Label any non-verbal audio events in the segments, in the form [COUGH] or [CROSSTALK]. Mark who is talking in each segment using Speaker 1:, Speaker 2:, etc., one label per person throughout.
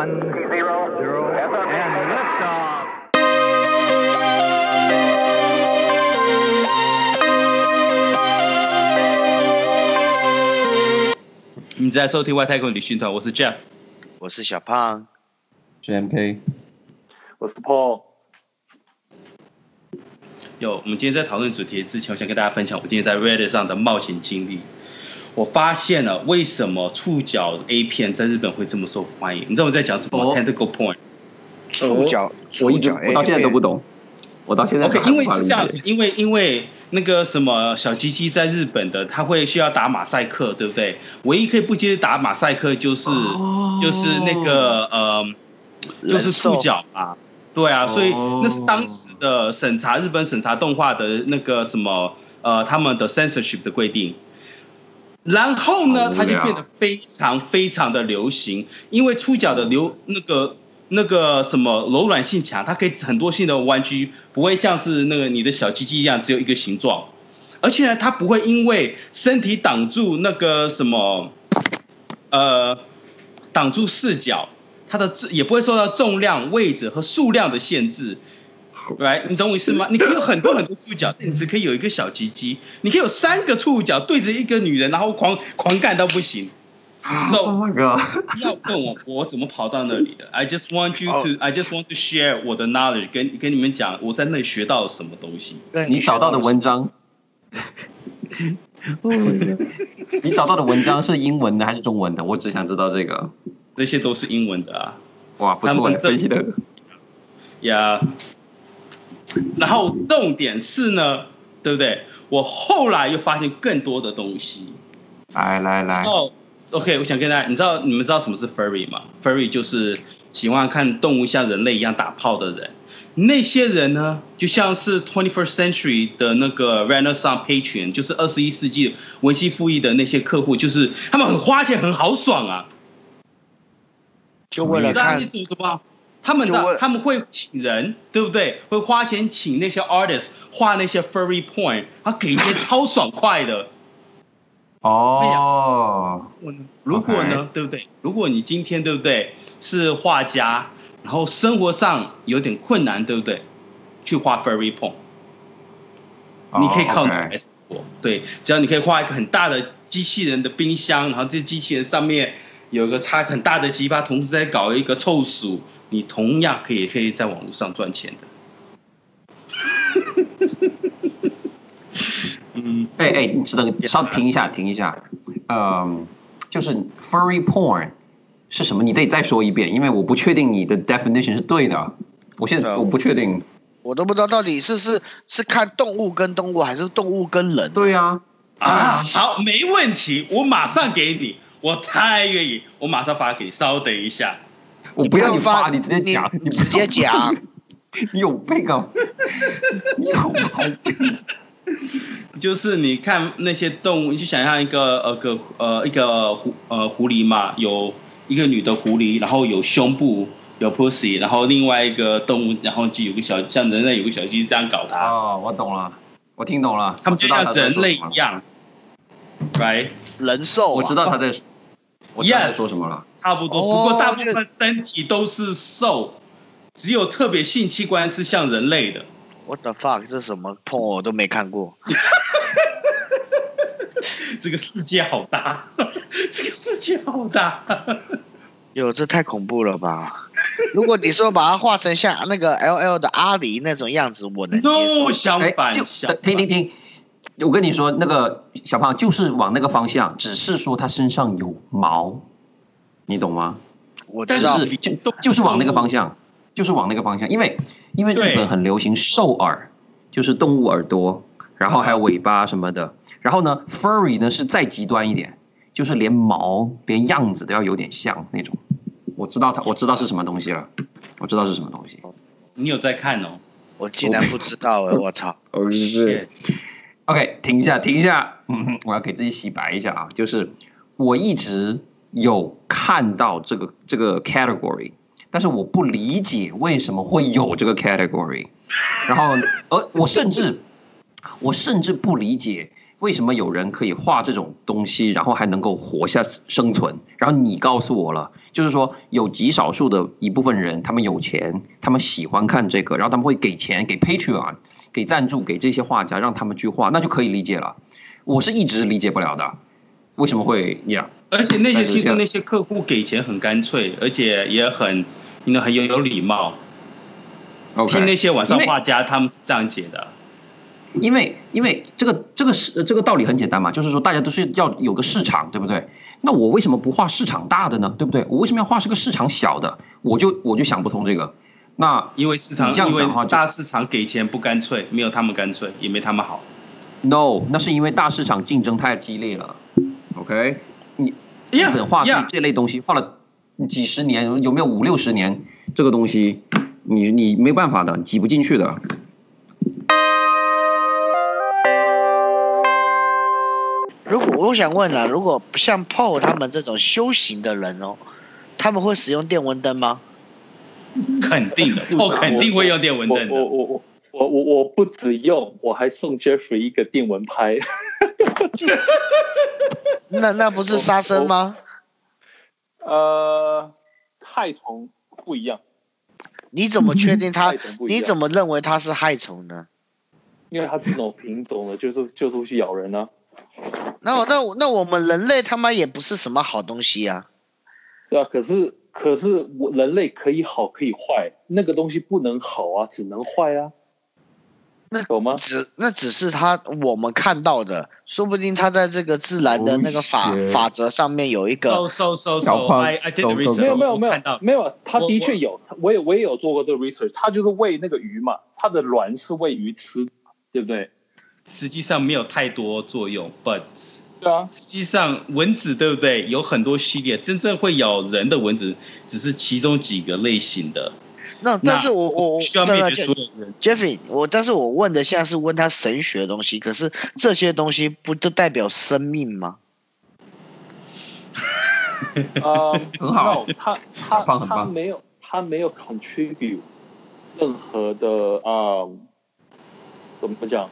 Speaker 1: One,
Speaker 2: Zero.
Speaker 1: zero, and liftoff.
Speaker 3: 你在收听外太空旅行团，我是 Jeff。
Speaker 4: 我是小胖
Speaker 5: ，，JMP，
Speaker 2: 我是 Paul。
Speaker 3: 有，我们今天在讨论主题之前，我想跟大家分享我今天在 Reddit 上的冒险经历。我发现了为什么触角 A 片在日本会这么受欢迎。你知道我在讲什么、
Speaker 5: 哦。
Speaker 3: Tentacle Point。
Speaker 4: 触角，
Speaker 5: 我一直
Speaker 4: 触角
Speaker 5: 我到现在都不懂，我到现在
Speaker 3: OK，因
Speaker 5: 为
Speaker 3: 是这样子，因为因为那个什么小鸡鸡在日本的，他会需要打马赛克，对不对？唯一可以不接打马赛克就是、
Speaker 5: 哦。
Speaker 3: 就是那个呃，就是触角啊，对啊，所以
Speaker 5: 哦
Speaker 3: 那是当时的审查日本审查动画的那个什么呃他们的 censorship 的规定。然后呢，它就变得非常非常的流行，因为触角的流那个那个什么柔软性强，它可以很多性的弯曲，不会像是那个你的小鸡鸡一样只有一个形状，而且呢，它不会因为身体挡住那个什么，呃，挡住视角，它的也不会受到重量、位置和数量的限制。来，你懂我意思吗？你可以有很多很多触角，你只可以有一个小鸡鸡，你可以有三个触角对着一个女人，然后狂狂干到不行。So, [LAUGHS]
Speaker 5: Oh my god！
Speaker 3: 不要问我我怎么跑到那里的，I just want you to,、I just want to share 我的 knowledge，跟跟你们讲我在那里学到了什么东西。
Speaker 4: 跟
Speaker 5: 你找到的文章，[LAUGHS] [LAUGHS] 你找到的文章是英文的还是中文的？我只想知道这个。
Speaker 3: 那些都是英文的啊。
Speaker 5: 哇，不错，
Speaker 3: 他们这
Speaker 5: 分析的。
Speaker 3: 呀、然后重点是呢，对不对？我后来又发现更多的东西。
Speaker 5: 来来来，
Speaker 3: 哦、o k 我想跟大家，你知道你们知道什么是 furry 吗？furry 就是喜欢看动物像人类一样打炮的人。那些人呢，就像是 twenty first century 的那个 Renaissance patron，就是二十一世纪文熙复义的那些客户，就是他们很花钱，很豪爽啊。
Speaker 4: 就为了
Speaker 3: 你知道那
Speaker 4: 看
Speaker 3: 种什么？他
Speaker 4: 们
Speaker 3: 的他们会请人，对不对？会花钱请那些 artist 画那些 furry porn，然后给一些超爽快的。[LAUGHS]
Speaker 5: 哦，
Speaker 3: 如果呢对不对？如果你今天对不对是画家，然后生活上有点困难，对不对？去画 furry point，你可以靠你
Speaker 5: 哦 OK
Speaker 3: 来生活。对，只要你可以画一个很大的机器人的冰箱，然后这机器人上面有个差很大的奇葩，同时在搞一个臭鼠，你同样可以可以在网络上赚钱的。嗯，
Speaker 5: 哎哎，你只等稍停一下，停一下。嗯，就是 furry porn 是什么？你得再说一遍，因为我不确定你的 definition 是对的。我现在我不确定。
Speaker 4: 我都不知道到底是是是看动物跟动物，还是动物跟人？
Speaker 5: 对呀、
Speaker 3: 啊，好，没问题，我马上给你，我太愿意，我马上发给你，稍等一下。
Speaker 5: 我不要你
Speaker 4: 发，
Speaker 5: 你直接讲，
Speaker 4: 你直接讲。
Speaker 5: 你有病啊！你有毛病。
Speaker 3: 就是你看那些动物，你就想象一个呃个呃一个狐呃狐狸嘛，有一个女的狐狸，然后有胸部有 pussy，然后另外一个动物，然后就有个小像人类有个小鸡这样搞它，
Speaker 5: 哦，我懂了，我听懂了。
Speaker 3: 他
Speaker 5: 们知道
Speaker 3: 像人类一。样，right？
Speaker 4: 人兽、啊，
Speaker 5: 我知道他在，我知道说什么了。
Speaker 3: 差不多，
Speaker 4: 哦
Speaker 3: 不过大部分身体都是兽，只有特别性器官是像人类的。
Speaker 4: What the fuck？这是什么碰我都没看过。[LAUGHS]
Speaker 3: 这个世界好大，[LAUGHS] 这个世界好大。
Speaker 4: 哟，这太恐怖了吧！如果你说把它画成像那个 L L 的阿狸那种样子，我能接受
Speaker 3: no，。相
Speaker 5: 哎，
Speaker 3: 反，
Speaker 5: 就
Speaker 3: 相
Speaker 5: 停停停，我跟你说，那个小胖就是往那个方向，只是说他身上有毛，你懂
Speaker 3: 吗？
Speaker 4: 我知道
Speaker 5: 就，是就就是往那个方向，就是往那个方向，因为因为日本很流行兽耳，就是动物耳朵，然后还有尾巴什么的。然后呢，furry 呢是再极端一点，就是连毛连样子都要有点像那种。我知道它，我知道是什么东西了，我知道是什么东西。
Speaker 3: 你有在看哦？
Speaker 4: 我竟然不知道哎，我操！
Speaker 5: 哦，
Speaker 3: 是
Speaker 5: OK，停一下，停一下，嗯哼，我要给自己洗白一下啊，就是我一直有看到这个这个 category，但是我不理解为什么会有这个 category，然后，呃，我甚至我甚至不理解为什么有人可以画这种东西，然后还能够活下生存？然后你告诉我了，就是说有极少数的一部分人，他们有钱，他们喜欢看这个，然后他们会给钱给 Patreon，给赞助给这些画家，让他们去画，那就可以理解了。我是一直理解不了的，为什么会这样？
Speaker 3: 而且那些听说那些客户给钱很干脆，而且也很，应该很有有礼貌。听那些网上画家他们是这样解的。
Speaker 5: 因为因为这个这个是这个道理很简单嘛，就是说大家都是要有个市场，对不对？那我为什么不画市场大的呢？对不对？我为什么要画是个市场小的？我就我就想不通这个。那
Speaker 3: 因为市场
Speaker 5: 这样子的话，
Speaker 3: 大市场给钱不干脆，没有他们干脆，也没他们好。
Speaker 5: No，那是因为大市场竞争太激烈了。OK，你日本画这这类东西画了几十年，有没有五六十年？这个东西你你没办法的，挤不进去的。
Speaker 4: 如果我想问啊，如果像 Paul 他们这种修行的人哦，他们会使用电蚊灯吗？
Speaker 3: 肯定的，Paul 肯定会用电蚊灯的。
Speaker 2: 我我我我我我不止用，我还送 Jeffrey 一个电蚊拍。[LAUGHS]
Speaker 4: 那那不是杀生吗？
Speaker 2: 呃，害虫不一样。
Speaker 4: 你怎么确定它？你怎么认为它是害虫呢？
Speaker 2: 因为它这种品种的，就是就是会去咬人呢、啊。
Speaker 4: 那我那我那我们人类他妈也不是什么好东西啊。
Speaker 2: 对啊，可是可是我人类可以好可以坏，那个东西不能好啊，只能坏啊。
Speaker 4: 那懂吗？只那只是他我们看到的，说不定他在这个自然的那个法法则上面有一个。
Speaker 3: So so so so. I I did the research.
Speaker 2: 没有没有没有没有，他的确有，我也我也有做过这个 research。他就是喂那个鱼嘛，他的卵是喂鱼吃，对不对？
Speaker 3: 实际上没有太多作用，but
Speaker 2: 对啊，
Speaker 3: 实际上蚊子对不对？有很多系列，真正会咬人的蚊子只是其中几个类型的。
Speaker 4: 那但是我我我，
Speaker 3: 需要面对所有人。
Speaker 4: Jeffrey，我但是我问的现在是问他神学的东西，可是这些东西不都代表生命吗？
Speaker 2: 啊，[LAUGHS]
Speaker 5: 很好，
Speaker 2: 他他他没有他没有 contribute 任何的啊，怎么讲？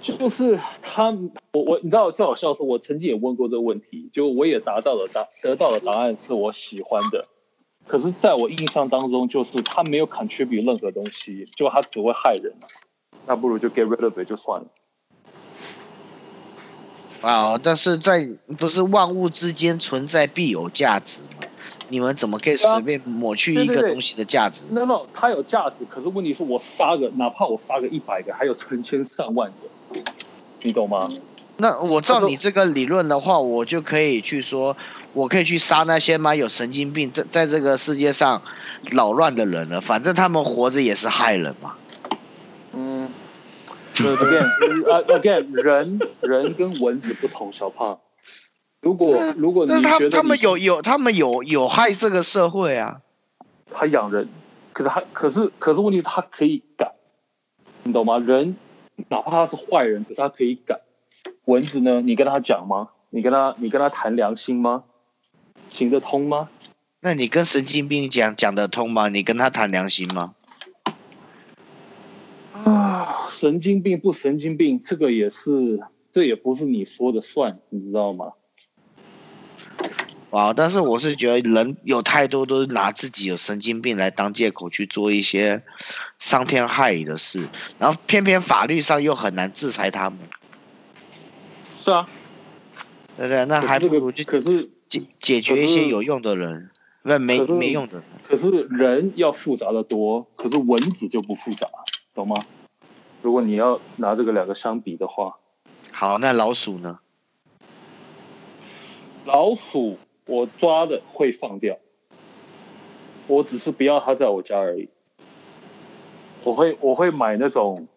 Speaker 2: 就是他我我你知道最好笑的是，我曾经也问过这个问题，就我也达到了答得到的答案是我喜欢的。可是，在我印象当中，就是他没有 contribute 任何东西，就他只会害人，那不如就 get rid of it 就算了。
Speaker 4: 啊，但是在不是万物之间存在必有价值吗？你们怎么可以随便抹去一个东西的价值？
Speaker 2: 那么它有价值，可是问题是我杀个，哪怕我杀个一百个，还有成千上万个，你懂吗？
Speaker 4: 那我照你这个理论的话，我就可以去说，我可以去杀那些妈有神经病在在这个世界上扰乱的人了。反正他们活着也是害人嘛。
Speaker 2: 嗯。对不对？啊，again，人人跟蚊子不同，小胖。如果如果你觉得你
Speaker 4: 他们有有他们有有害这个社会啊。
Speaker 2: 他养人，可是他可是可是问题是他可以改，你懂吗？人哪怕他是坏人，可是他可以改。蚊子呢？你跟他讲吗？你跟他，你跟他谈良心吗？行得通吗？
Speaker 4: 那你跟神经病讲讲得通吗？你跟他谈良心吗？
Speaker 2: 啊，神经病不神经病，这个也是，这也不是你说的算，你知道吗？
Speaker 4: 哇！但是我是觉得人有太多都是拿自己有神经病来当借口去做一些伤天害理的事，然后偏偏法律上又很难制裁他们。
Speaker 2: 是啊，
Speaker 4: 对对，那还不如去
Speaker 2: 可是
Speaker 4: 解解决一些有用的人，那没没用的。
Speaker 2: 可是人要复杂的多，可是蚊子就不复杂，懂吗？如果你要拿这个两个相比的话，
Speaker 4: 好，那老鼠呢？
Speaker 2: 老鼠我抓的会放掉，我只是不要它在我家而已。我会我会买那种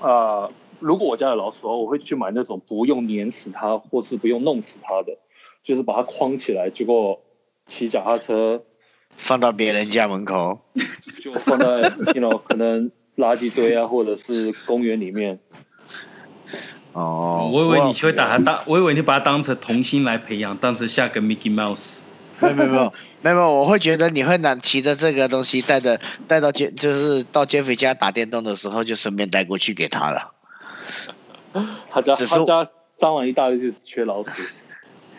Speaker 2: 啊。呃如果我家有老鼠的话，我会去买那种不用碾死它，或是不用弄死它的，就是把它框起来，结果骑脚踏车
Speaker 4: 放到别人家门口，
Speaker 2: 就放在 you know 可能垃圾堆啊，或者是公园里面。
Speaker 3: 哦，我以为你会把它当，我以为你把它当成童星来培养，当成下个 Mickey Mouse。
Speaker 4: 没有没有没有 [LAUGHS] 没有，我会觉得你会拿骑着这个东西带着带到杰，就是到 Jeffrey 家打电动的时候，就顺便带过去给他了。
Speaker 2: 他家
Speaker 4: 只是
Speaker 2: 他家蟑螂一大堆，就是缺老鼠。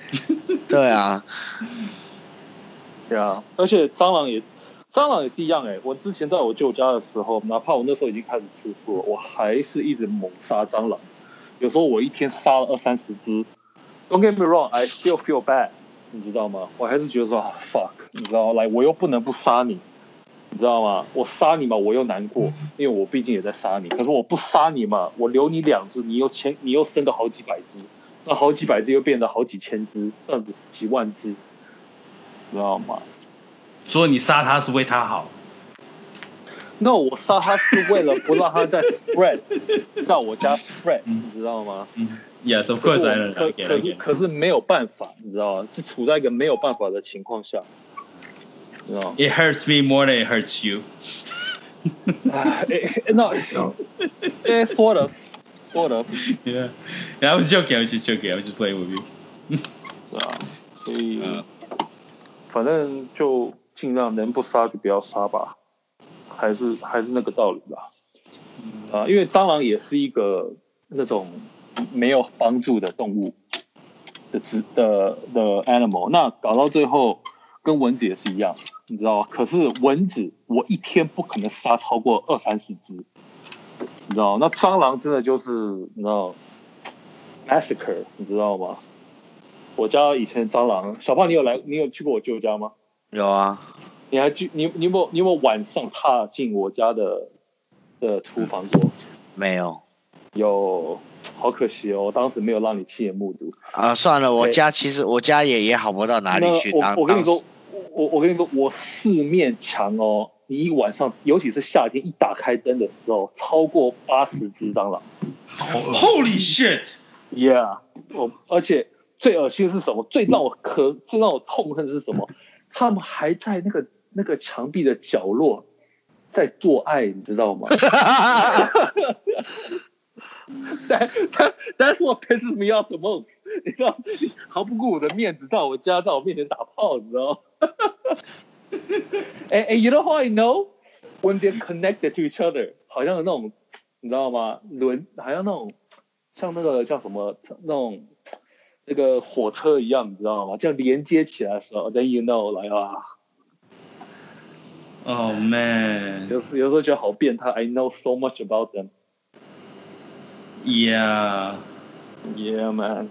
Speaker 2: [LAUGHS]
Speaker 4: 对啊，
Speaker 2: 对啊，而且蟑螂也蟑螂也是一样哎。我之前在我舅家的时候，哪怕我那时候已经开始吃素了，我还是一直猛杀蟑螂。有时候我一天杀了二三十只。Don't get me wrong, I still feel bad，你知道吗？我还是觉得说、啊、fuck，你知道吗？来，我又不能不杀你，你知道吗？我杀你嘛，我又难过，因为我毕竟也在杀你。可是我不杀你嘛，我留你两只，你又千，你又生个好几百只，那好几百只又变得好几千只，甚至几万只，知道吗？
Speaker 3: 所以你杀他是为他好。
Speaker 2: 那、no, 我杀他是为了不让他再 spread，在我家 spread，你知道吗？
Speaker 3: 嗯。Yes, of course I know.
Speaker 2: 可可是可是没有办法，你知道吗？是处在一个没有办法的情况下，你知道吗
Speaker 3: ？It hurts me more than it hurts you.
Speaker 2: 啊，那哎，sort of, sort of.
Speaker 3: Yeah, I was joking. I was just joking. I was just playing with you.
Speaker 2: 是啊，所以反正就尽量能不杀就不要杀吧，还是还是那个道理吧。啊，因为蟑螂也是一个那种。没有帮助的动物的的的，的 animal，那搞到最后跟蚊子也是一样，你知道吗？可是蚊子我一天不可能杀超过二三十只，你知道吗？那蟑螂真的就是你知道 massacre，你知道吗？我家以前蟑螂，小胖你有来，你有去过我舅家吗？
Speaker 4: 有啊。
Speaker 2: 你还记？你你有没有你有没有晚上踏进我家的的厨房过？
Speaker 4: 没有。
Speaker 2: 有。好可惜哦，我当时没有让你亲眼目睹。
Speaker 4: 啊，算了，我家其实我家也也好不到哪里去。当
Speaker 2: 我我跟你说，我我跟你说，我四面墙哦，你一晚上，尤其是夏天，一打开灯的时候，超过八十只蟑螂。[LAUGHS]
Speaker 3: Holy shit！Yeah，
Speaker 2: 我而且最恶心的是什么？最让我可最让我痛恨的是什么？他们还在那个那个墙壁的角落，在做爱，你知道吗？Dan Dan says me out the most，你知道，毫不顾我的面子，在我家，在我面前打炮，你知道？[LAUGHS] 哎哎，You know how I know when they're connected to each other？好像那种，你知道吗？轮，好像那种，像那个叫什么那种，那个火车一样，你知道吗？叫连接起来的时候，Then you know，来吧。
Speaker 3: Oh man，
Speaker 2: 有有时候觉得好变态。I know so much about them。
Speaker 3: Yeah,
Speaker 2: yeah, man.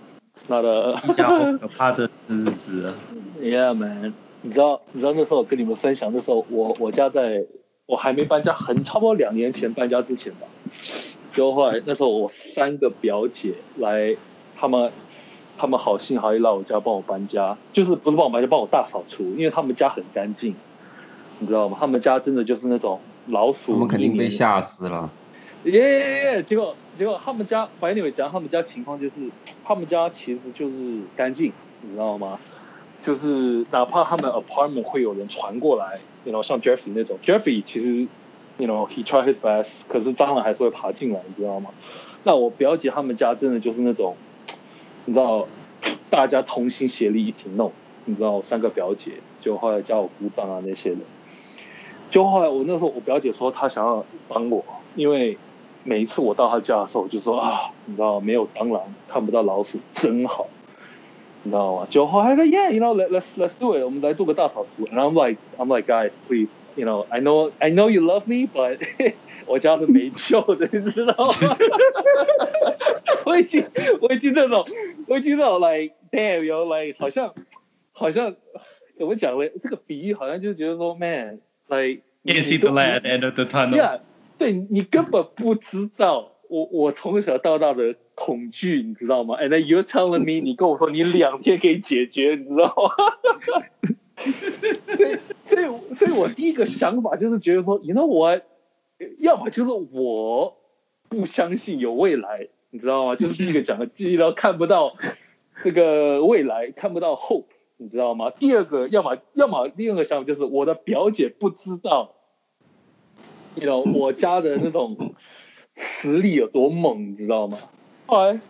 Speaker 2: 那个
Speaker 3: 比较可怕的日子。
Speaker 2: Yeah, man. 你知道，你知道那时候我跟你们分享，那时候我我家在，我还没搬家，很差不多两年前搬家之前吧。就后来那时候我三个表姐来，他们他们好心好意来我家帮我搬家，就是不是帮我搬家，帮我大扫除，因为他们家很干净，你知道吗？他们家真的就是那种老鼠，
Speaker 5: 我们肯定被吓死了。
Speaker 2: 耶耶耶！结果结果他们家白鸟讲他们家情况就是，他们家其实就是干净，你知道吗？就是哪怕他们 apartment 会有人传过来，you know 像 Jeffrey 那种，Jeffrey 其实，you know he try his best，可是蟑螂还是会爬进来，你知道吗？那我表姐他们家真的就是那种，你知道，大家同心协力一起弄，你知道，三个表姐就后来叫我姑丈啊那些人，就后来我那时候我表姐说她想要帮我，因为。每一次我到她家的时候，就说啊，你知道没有蟑螂，看不到老鼠，真好，你知道吗？就后来说，Yeah，you know，let's let's do it，我们来做个大扫除。And I'm like I'm like guys，please，you know，I know I know you love me，but [LAUGHS] 我家是没救的，你知道吗？[LAUGHS] 我已经我已经那种我已经那种 like damn，you know like 好像好像怎么讲嘞？这个比喻好像就觉得说 man，man，like
Speaker 3: can't see the light at the end of the tunnel。
Speaker 2: Yeah. 对，你根本不知道我我从小到大的恐惧，你知道吗？And then you're telling me，你跟我说你两天可以解决，你知道吗？[LAUGHS] 所以所以所以我第一个想法就是觉得说，you know what，要么就是我不相信有未来，你知道吗？就是第一个讲的，第一个看不到这个未来，看不到 hope，你知道吗？第二个，要么要么第二个想法就是我的表姐不知道。You know, 我家的那种实力有多猛，你知道吗？后来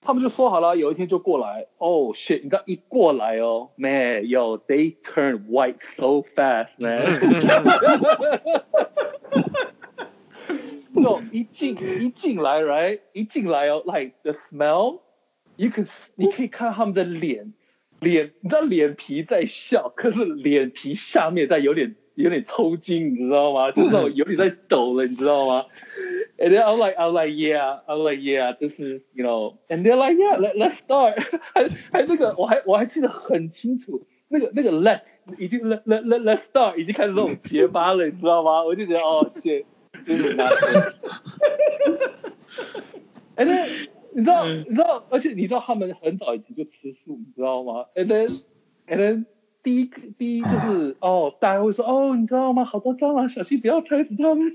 Speaker 2: 他们就说好了，有一天就过来。Oh shit！你知道一过来哦，Man，yo，they turn white so fast，man。[LAUGHS] no 一进一进来，right，一进来哦，like the smell，you can 你可以看他们的脸，脸，你知道脸皮在笑，可是脸皮下面在有点有点抽筋，你知道吗？就是那种有点在抖了，你知道吗？And then I'm like I'm like yeah I'm like yeah this is you know，and they're like yeah let let's start，还还那个我还我还记得很清楚。那个那个 let 已经 let let let let start 已经开始这种结巴了，你知道吗？我就觉得哦，shit，就是拿。And then 你知道你知道，而且你知道他们很早以前就吃素，你知道吗？And then and then 第一第一就是 [SIGHS] 哦，大家会说哦，你知道吗？好多蟑螂，小心不要踩死他们。[LAUGHS]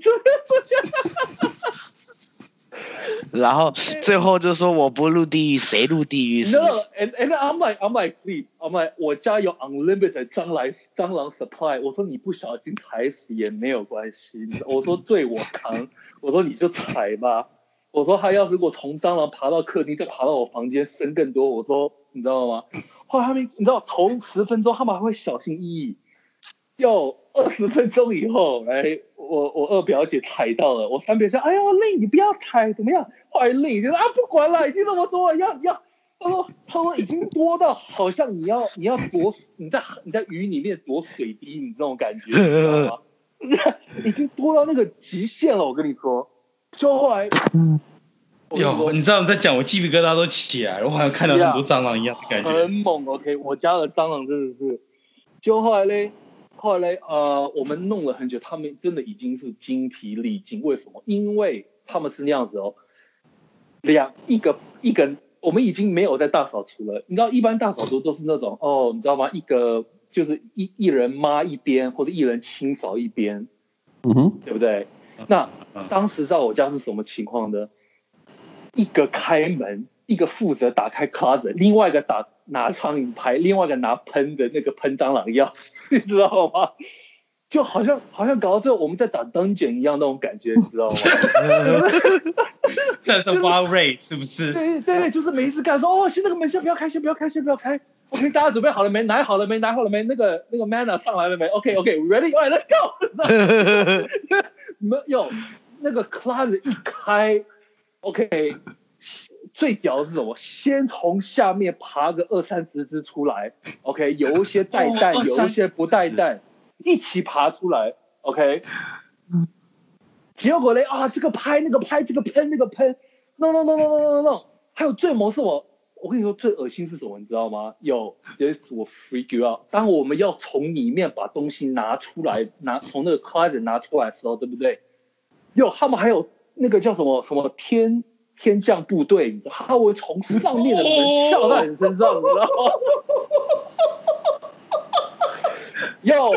Speaker 4: 然后最后就说我不入地狱，谁入地狱是是？是
Speaker 2: No，and and I'm like I'm like please I'm like 我家有 unlimited 蟑螂蟑螂 supply。我说你不小心踩死也没有关系。我说罪我扛。我说你就踩吧。我说他要是如果从蟑螂爬到客厅，再爬到我房间生更多，我说你知道吗？后来他们你知道头十分钟他们还会小心翼翼。要二十分钟以后，哎，我我二表姐踩到了，我三表姐，哎呀，丽，你不要踩，怎么样？后来丽就说啊，不管了，已经那么多了，要要，他说他说已经多到好像你要你要躲，你在你在雨里面躲水滴，你这种感觉，你知道吗？已经多到那个极限了，我跟你说。就后来，
Speaker 3: 哟，你知道你在讲，我鸡皮疙瘩都起来了，我好像看到很多蟑螂一样的感觉。
Speaker 2: 很猛，OK，我家的蟑螂真的是，就后来嘞。后来呃，我们弄了很久，他们真的已经是精疲力尽。为什么？因为他们是那样子哦，两一个一根，我们已经没有在大扫除了。你知道，一般大扫除都是那种哦，你知道吗？一个就是一一人抹一边，或者一人清扫一边，
Speaker 5: 嗯哼，
Speaker 2: 对不对？那当时在我家是什么情况呢？一个开门，一个负责打开 closet，另外一个打。拿苍蝇拍，另外一个拿喷的那个喷蟑螂药，[LAUGHS] 你知道吗？就好像好像搞到最后我们在打 dungeon 一样那种感觉，你知道吗？[LAUGHS]
Speaker 3: 这是 wild raid 是不是？
Speaker 2: 对对对，就是没事干，说哦，先那个门先不要开，先不要开，先不要开。OK，大家准备好了没？拿好了没？拿好了没？那个那个 mana 上来了没？OK OK，ready，alright，let's go。[LAUGHS] 没有，那个 closet 一开，OK。最屌的是什么？先从下面爬个二三十只出来，OK，有一些带蛋，哦、有一些不带蛋，一起爬出来，OK。结果嘞啊，这个拍那个拍，这个喷那个喷，no no no no no no no，还有最萌是我，我跟你说最恶心是什么，你知道吗？有，this 我 freak you out。当我们要从里面把东西拿出来，拿从那个 closet 拿出来的时候，对不对？有，他们还有那个叫什么什么天。天降部队，你知道，他会从上面的门跳到你身上，你知道吗？要，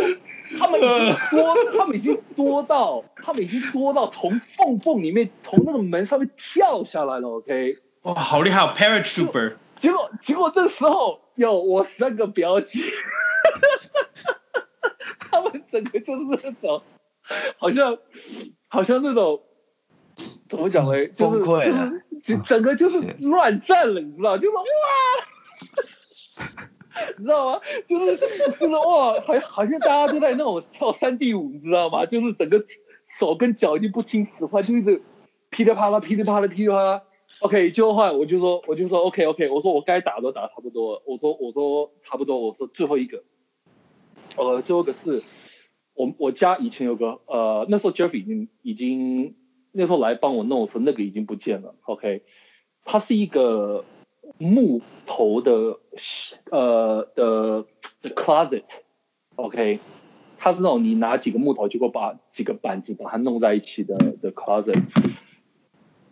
Speaker 2: 他们已经多，他们已经多到，他们已经多到从缝缝里面，从那个门上面跳下来了。OK，
Speaker 3: 哇，好厉害，Paratrooper。
Speaker 2: 结果，结果这时候，有，我三个表姐，[LAUGHS] 他们整个就是那种，好像，好像那种。怎么讲嘞？就是就是整个就是乱战了，你知道？就是哇，你知道吗？就是 [LAUGHS] 就是哇，好像好像大家都在那种跳山地舞，你知道吗？就是整个手跟脚已经不听使唤，就一直噼里啪啦、噼里啪啦、噼里啪啦。OK，就后来我就说，我就说 OK OK，我说我该打都打差不多了，我说我说差不多，我说最后一个，呃，最后一个是我我家以前有个呃，那时候 Jeffy 已经已经。那时候来帮我弄的时候，那个已经不见了。OK，它是一个木头的呃的的 closet。OK，它是那种你拿几个木头，结果把几个板子把它弄在一起的的 closet。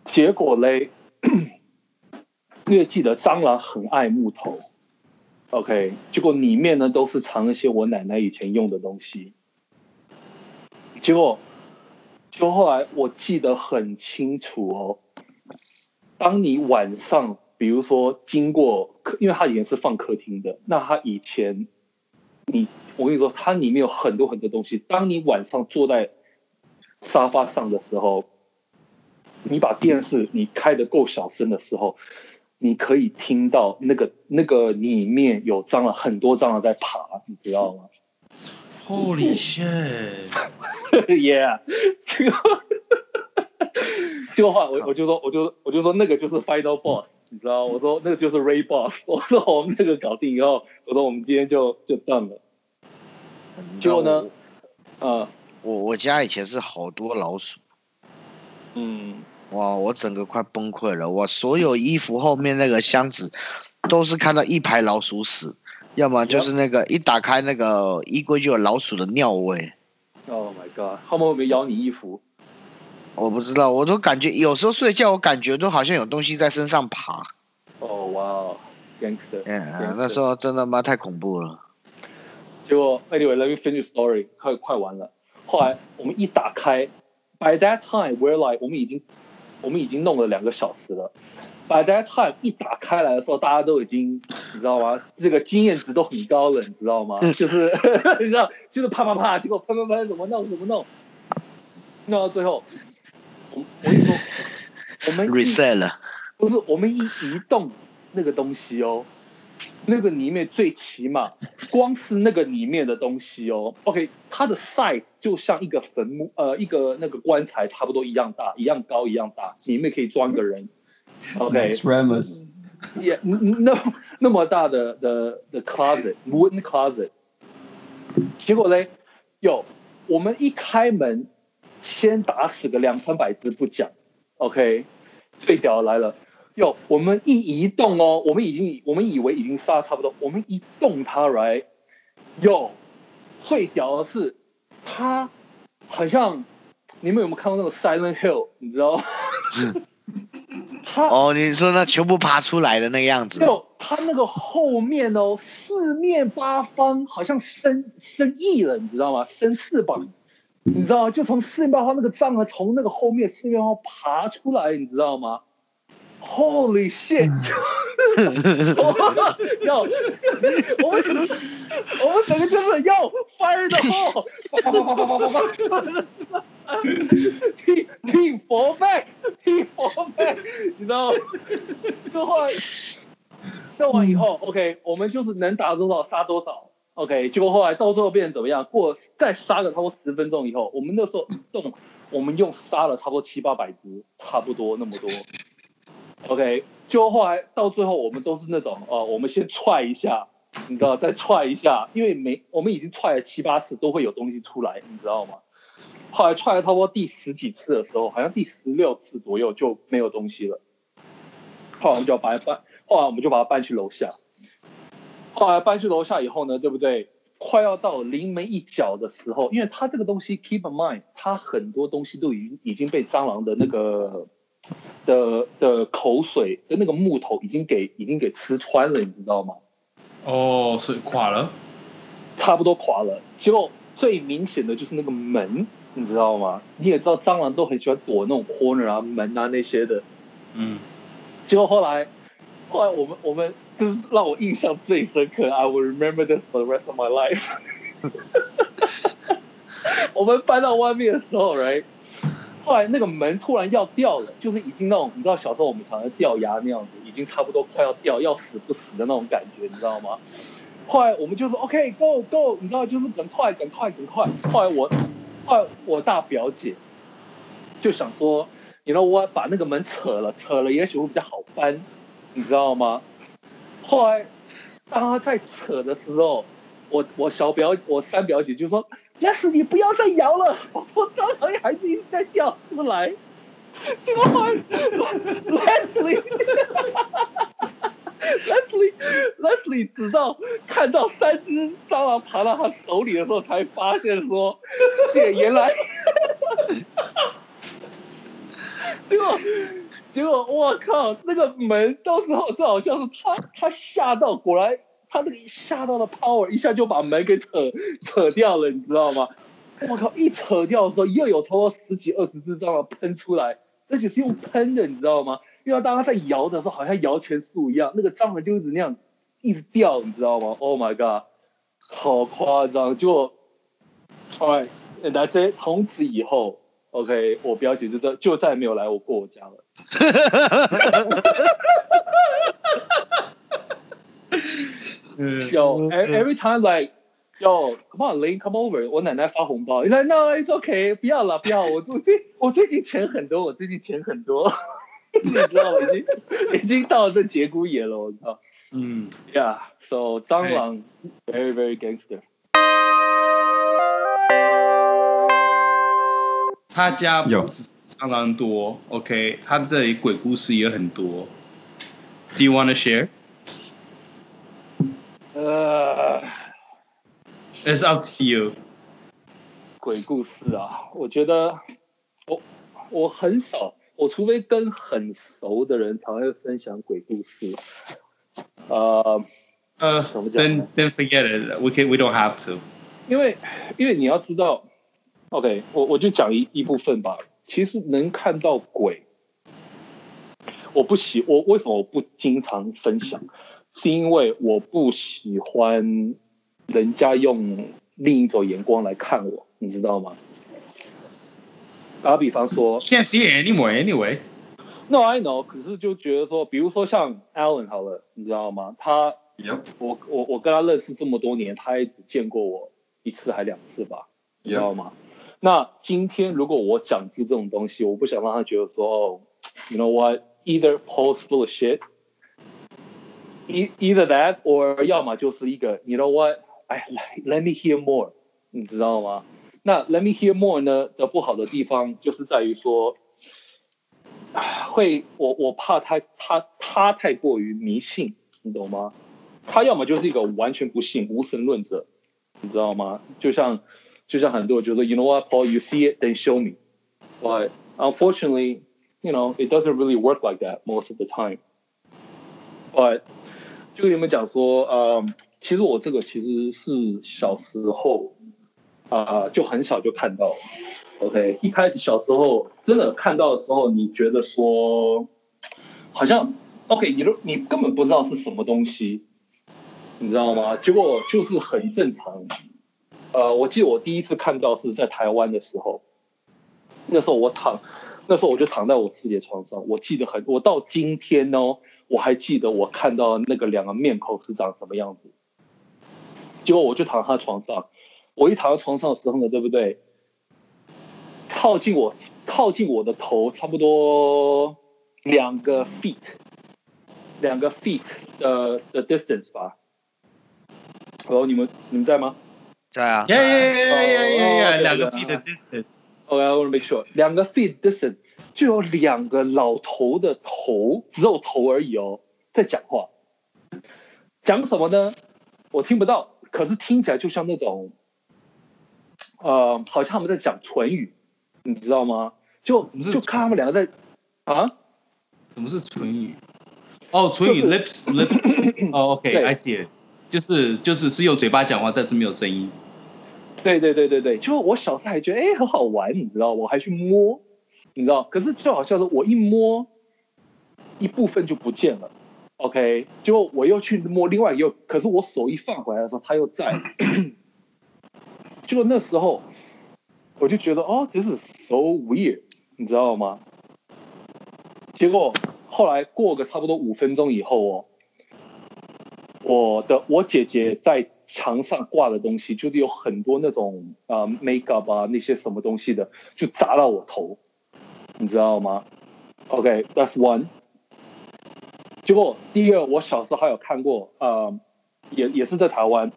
Speaker 2: 结果嘞，[CLEARS THROAT] 因为记得蟑螂很爱木头。OK，结果里面呢都是藏一些我奶奶以前用的东西。结果。就后来我记得很清楚哦，当你晚上，比如说经过，因为它以前是放客厅的，那它以前，你我跟你说，它里面有很多很多东西。当你晚上坐在沙发上的时候，你把电视你开的够小声的时候，你可以听到那个那个里面有蟑螂，很多蟑螂在爬，你知道吗
Speaker 3: ？Holy
Speaker 2: shit！Yeah，[LAUGHS] 这个结果后来我我就说我就我就说那个就是 final boss，你知道？我说那个就是 raid boss，[LAUGHS] 我说我们这个搞定以后，我说我们今天就就 done 了。结果呢？呃，
Speaker 4: 我我家以前是好多老鼠。
Speaker 2: 嗯。
Speaker 4: 哇，我整个快崩溃了！我所有衣服后面那个箱子，都是看到一排老鼠屎，要么就是那个一打开那个衣柜就有老鼠的尿味。
Speaker 2: Oh my god！他们会不会咬你衣服？
Speaker 4: 我不知道，我都感觉有时候睡觉，我感觉都好像有东西在身上爬。
Speaker 2: 哦哇，gangster！
Speaker 4: 嗯，那时候真的妈太恐怖了。
Speaker 2: 结果，anyway，let me finish story，快快完了。后来我们一打开，by that time，we're like，我们已经。我们已经弄了两个小时了 that time 一打开来的时候，大家都已经，你知道吗？这个经验值都很高了，你知道吗？就是 [LAUGHS] 你知道，就是啪啪啪，结果喷喷喷，怎么弄怎么弄，弄到最后，我我跟你说，我们
Speaker 4: reset 了，
Speaker 2: 不是我们一移动那个东西哦。那个里面最起码，光是那个里面的东西哦，OK，它的 size 就像一个坟墓，呃，一个那个棺材差不多一样大，一样高，一样大，里面可以装个人，OK。[LAUGHS]
Speaker 5: Ramos。
Speaker 2: 也那那么大的的的 closet，wooden closet。结果嘞，哟，我们一开门，先打死个两三百只不讲，OK，最屌的来了。哟，我们一移动哦，我们已经，我们以为已经杀差不多，我们一动它，right？哟，最屌的是，它好像，你们有没有看过那个 Silent Hill？你知道吗？[LAUGHS] 它
Speaker 4: 哦，你说那全部爬出来的那个样子。
Speaker 2: 就，它那个后面哦，四面八方好像生生翼了，你知道吗？生翅膀，你知道吗？就从四面八方那个蟑螂从那个后面四面八方爬出来，你知道吗？Holy shit！[LAUGHS] 要，我们我们整个就是要 fire the hole！Team team fall back，team fall back，你知道吗？就后来弄完以后，OK，我们就是能打多少杀多少，OK。结果后来到最后变成怎么样？过再杀个差不多十分钟以后，我们那时候一动，我们又杀了差不多七八百只，差不多那么多。OK，就后来到最后，我们都是那种，呃，我们先踹一下，你知道，再踹一下，因为没，我们已经踹了七八次，都会有东西出来，你知道吗？后来踹了差不多第十几次的时候，好像第十六次左右就没有东西了。后来我们就要把它搬，后来我们就把它搬去楼下。后来搬去楼下以后呢，对不对？快要到临门一脚的时候，因为它这个东西，keep in mind，它很多东西都已经已经被蟑螂的那个。的的口水的那个木头已经给已经给吃穿了，你知道吗？
Speaker 3: 哦，所以垮了，
Speaker 2: 差不多垮了。结果最明显的就是那个门，你知道吗？你也知道蟑螂都很喜欢躲那种 corner 啊、门啊那些的。
Speaker 3: 嗯。
Speaker 2: 结果后来，后来我们我们就是让我印象最深刻，I will remember this for the rest of my life。[LAUGHS] [LAUGHS] 我们搬到外面的时候，right？后来那个门突然要掉了，就是已经那种你知道小时候我们常常掉牙那样子，已经差不多快要掉，要死不死的那种感觉，你知道吗？后来我们就说 OK go go，你知道就是赶快赶快赶快。后来我后来我大表姐就想说，你知道我把那个门扯了，扯了也许会比较好搬，你知道吗？后来当他在扯的时候，我我小表我三表姐就说。要是你不要再摇了，我蟑螂还是一直在掉出来。结果后来，Leslie，Leslie，Leslie 直到看到三只蟑螂爬到他手里的时候，才发现说，血原来。结果，结果我靠，那个门到时候就好像是他，他吓到，果然。他那个一吓到的 power 一下就把门给扯 [LAUGHS] 扯掉了，你知道吗？我靠！一扯掉的时候，又有超过十几二十只蟑螂喷出来，而且是用喷的，你知道吗？因为当他在摇的时候，好像摇钱树一样，那个蟑螂就一直那样一直掉，你知道吗？Oh my god，好夸张！就，alright，那这从此以后，OK，我表姐就再就再也没有来我过我家了。[LAUGHS] 有 every time like Yo, come on, Lane, come over。我奶奶发红包。你来，No, it's okay，不要了，不要。我最近我最近钱很多，我最近钱很多。你知道吗？已经已经到了这节骨眼了，我靠。嗯，Yeah, so 蟑螂，very very gangster。
Speaker 3: 他家有蟑螂多，OK，他这里鬼故事也很多。Do you want to share？
Speaker 2: 呃。
Speaker 3: It's up to you。
Speaker 2: 鬼故事啊，我觉得我我很少，我除非跟很熟的人才会分享鬼故事。呃
Speaker 3: 呃，？Then then forget it. We can we don't have to。
Speaker 2: 因为因为你要知道，OK，我我就讲一一部分吧。其实能看到鬼，我不喜我为什么我不经常分享？是因为我不喜欢。人家用另一种眼光来看我，你知道吗？打比方说
Speaker 3: ，Can't see anymore anyway。
Speaker 2: No, I know。可是就觉得说，比如说像 Alan 好了，你知道吗？他.我我我跟他认识这么多年，他也只见过我一次还两次吧，你知道吗.那今天如果我讲出这种东西，我不想让他觉得说，哦，You know what? Either Paul's full of shit. Either that, or 要么就是一个，You know what? 哎，Let me hear more，你知道吗？那 Let me hear more 呢的不好的地方就是在于说，会我我怕他他他太过于迷信，你懂吗？他要么就是一个完全不信无神论者，你知道吗？就像就像很多人就说，You know what, Paul, you see it, then show me. But unfortunately, you know, it doesn't really work like that most of the time. 跟你们讲说，嗯。其实我这个其实是小时候啊、就很小就看到。OK，一开始小时候真的看到的时候，你觉得说好像 OK，你都你根本不知道是什么东西，你知道吗？结果就是很正常。呃，我记得我第一次看到是在台湾的时候，那时候我躺，那时候我就躺在我自己的床上，我记得很，我到今天哦，我还记得我看到那个两个面孔是长什么样子。结果我就躺在他床上，我一躺在床上的时候呢，对不对？靠近我，靠近我的头，差不多两个 feet，两个 feet 的的 distance 吧。Hello，你们你们在吗？
Speaker 4: 在啊。
Speaker 3: Yeah yeah yeah yeah yeah yeah，两个 feet 的 distance。
Speaker 2: OK，I want to make sure，两个 feet distance 就有两个老头的头，只有头而已哦，在讲话。讲什么呢？我听不到。可是听起来就像那种，呃，好像他们在讲唇语，你知道吗？就就看他们两个在，啊？
Speaker 3: 什么是唇语？哦，唇语 lips lips，哦，OK，I see，就是 [LAUGHS] 就只是用嘴巴讲话，但是没有声音。
Speaker 2: 对对对对对，就我小时候还觉得哎很好玩，你知道，我还去摸，你知道，可是最好笑的是我一摸，一部分就不见了。OK，结果我又去摸另外一个，可是我手一放回来的时候，它又在。[CLEARS THROAT] 结果那时候我就觉得哦，this is so weird，你知道吗？结果后来过个差不多五分钟以后哦，我的我姐姐在墙上挂的东西，就是有很多那种啊、makeup 啊那些什么东西的，就砸到我头，你知道吗？OK，that's、okay, one。结果第二，我小时候还有看过，呃，也也是在台湾。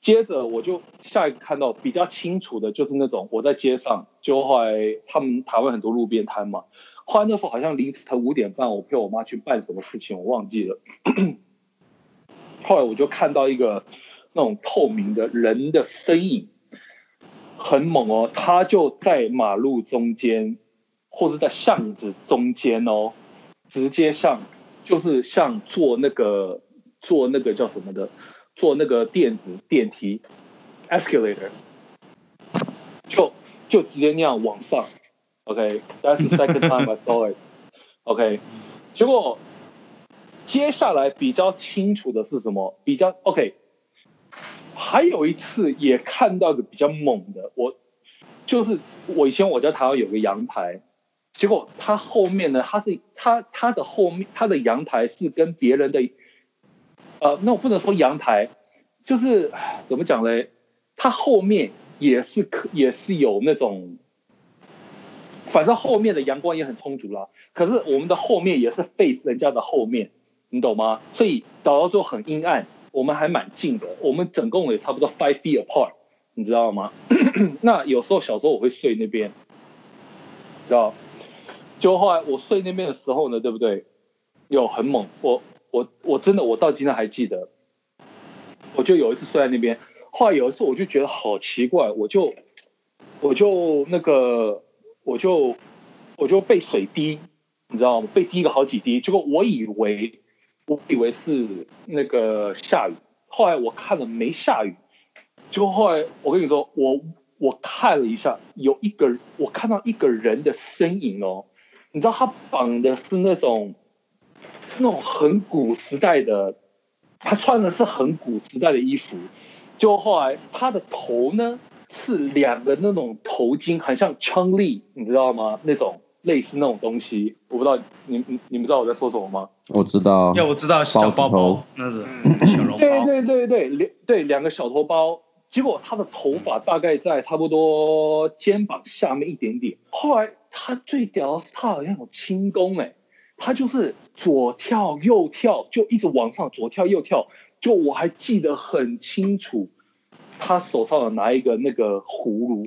Speaker 2: 接着我就下一个看到比较清楚的，就是那种我在街上，就后来他们台湾很多路边摊嘛。后来那时候好像凌晨五点半，我陪我妈去办什么事情，我忘记了。[LAUGHS] 后来我就看到一个那种透明的人的身影，很猛哦，他就在马路中间，或是在巷子中间哦，直接像。就是像坐那个坐那个叫什么的，坐那个电子电梯，escalator，就就直接那样往上，OK，that's the second time I saw it，OK，结果接下来比较清楚的是什么？比较 OK，还有一次也看到个比较猛的，我就是我以前我在台湾有个阳台。结果他后面呢？他是他他的后面，他的阳台是跟别人的，呃，那我不能说阳台，就是怎么讲嘞？它后面也是可也是有那种，反正后面的阳光也很充足啦。可是我们的后面也是 face 人家的后面，你懂吗？所以导到之后很阴暗，我们还蛮近的，我们总共也差不多 five feet apart，你知道吗？[COUGHS] 那有时候小时候我会睡那边，知道？就后来我睡那边的时候呢，对不对？有很猛，我我我真的我到今天还记得，我就有一次睡在那边，后来有一次我就觉得好奇怪，我就我就那个我就我就被水滴，你知道吗？被滴个好几滴，结果我以为我以为是那个下雨，后来我看了没下雨，结果后来我跟你说，我我看了一下，有一个我看到一个人的身影哦，你知道他绑的是那种。是那种很古时代的，他穿的是很古时代的衣服，就后来他的头呢是两个那种头巾，很像枪力，你知道吗？那种类似那种东西，我不知道你你你们知道我在说什么吗？
Speaker 1: 我知道，
Speaker 3: 要我知道小包包，那个小笼包，
Speaker 2: 对对对对，两对两个小头包，结果他的头发大概在差不多肩膀下面一点点，后来他最屌他好像有轻功哎。他就是左跳右跳，就一直往上左跳右跳，就我还记得很清楚，他手上有拿一个那个葫芦，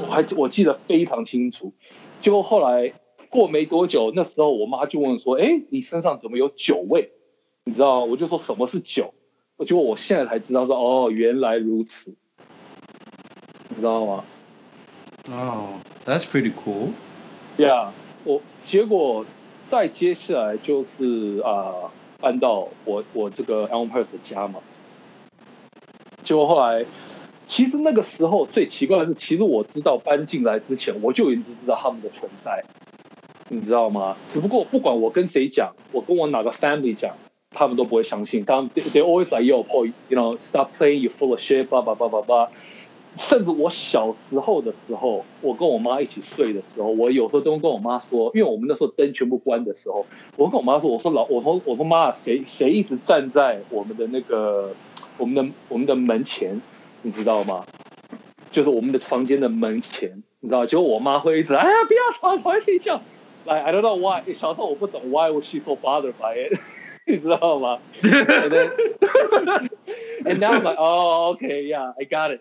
Speaker 2: 我还我记得非常清楚。结果后来过没多久，那时候我妈就问说：“哎，你身上怎么有酒味？”你知道？我就说什么是酒，结果我现在才知道说哦，原来如此，你知道吗？
Speaker 3: 哦、oh,，That's pretty cool.
Speaker 2: Yeah. 我结果再接下来就是啊、呃、搬到我我这个 Elm Pers 的家嘛，结果后来其实那个时候最奇怪的是，其实我知道搬进来之前我就已经知道他们的存在，你知道吗？只不过不管我跟谁讲，我跟我哪个 family 讲，他们都不会相信，他们 they they always like yo Paul you know stop playing you full of shit blah blah blah blah blah 甚至我小时候的时候，我跟我妈一起睡的时候，我有时候都会跟我妈说，因为我们那时候灯全部关的时候，我跟我妈说，我说老，我说我说妈，谁谁一直站在我们的那个我们的我们的门前，你知道吗？就是我们的房间的门前，你知道？结果我妈会一直，哎呀，不要吵，快睡觉。来，I don't know why，小时候我不懂 why was she so bothered by it，你知道吗？And then, [LAUGHS] and now I'm like, oh, okay, yeah, I got it.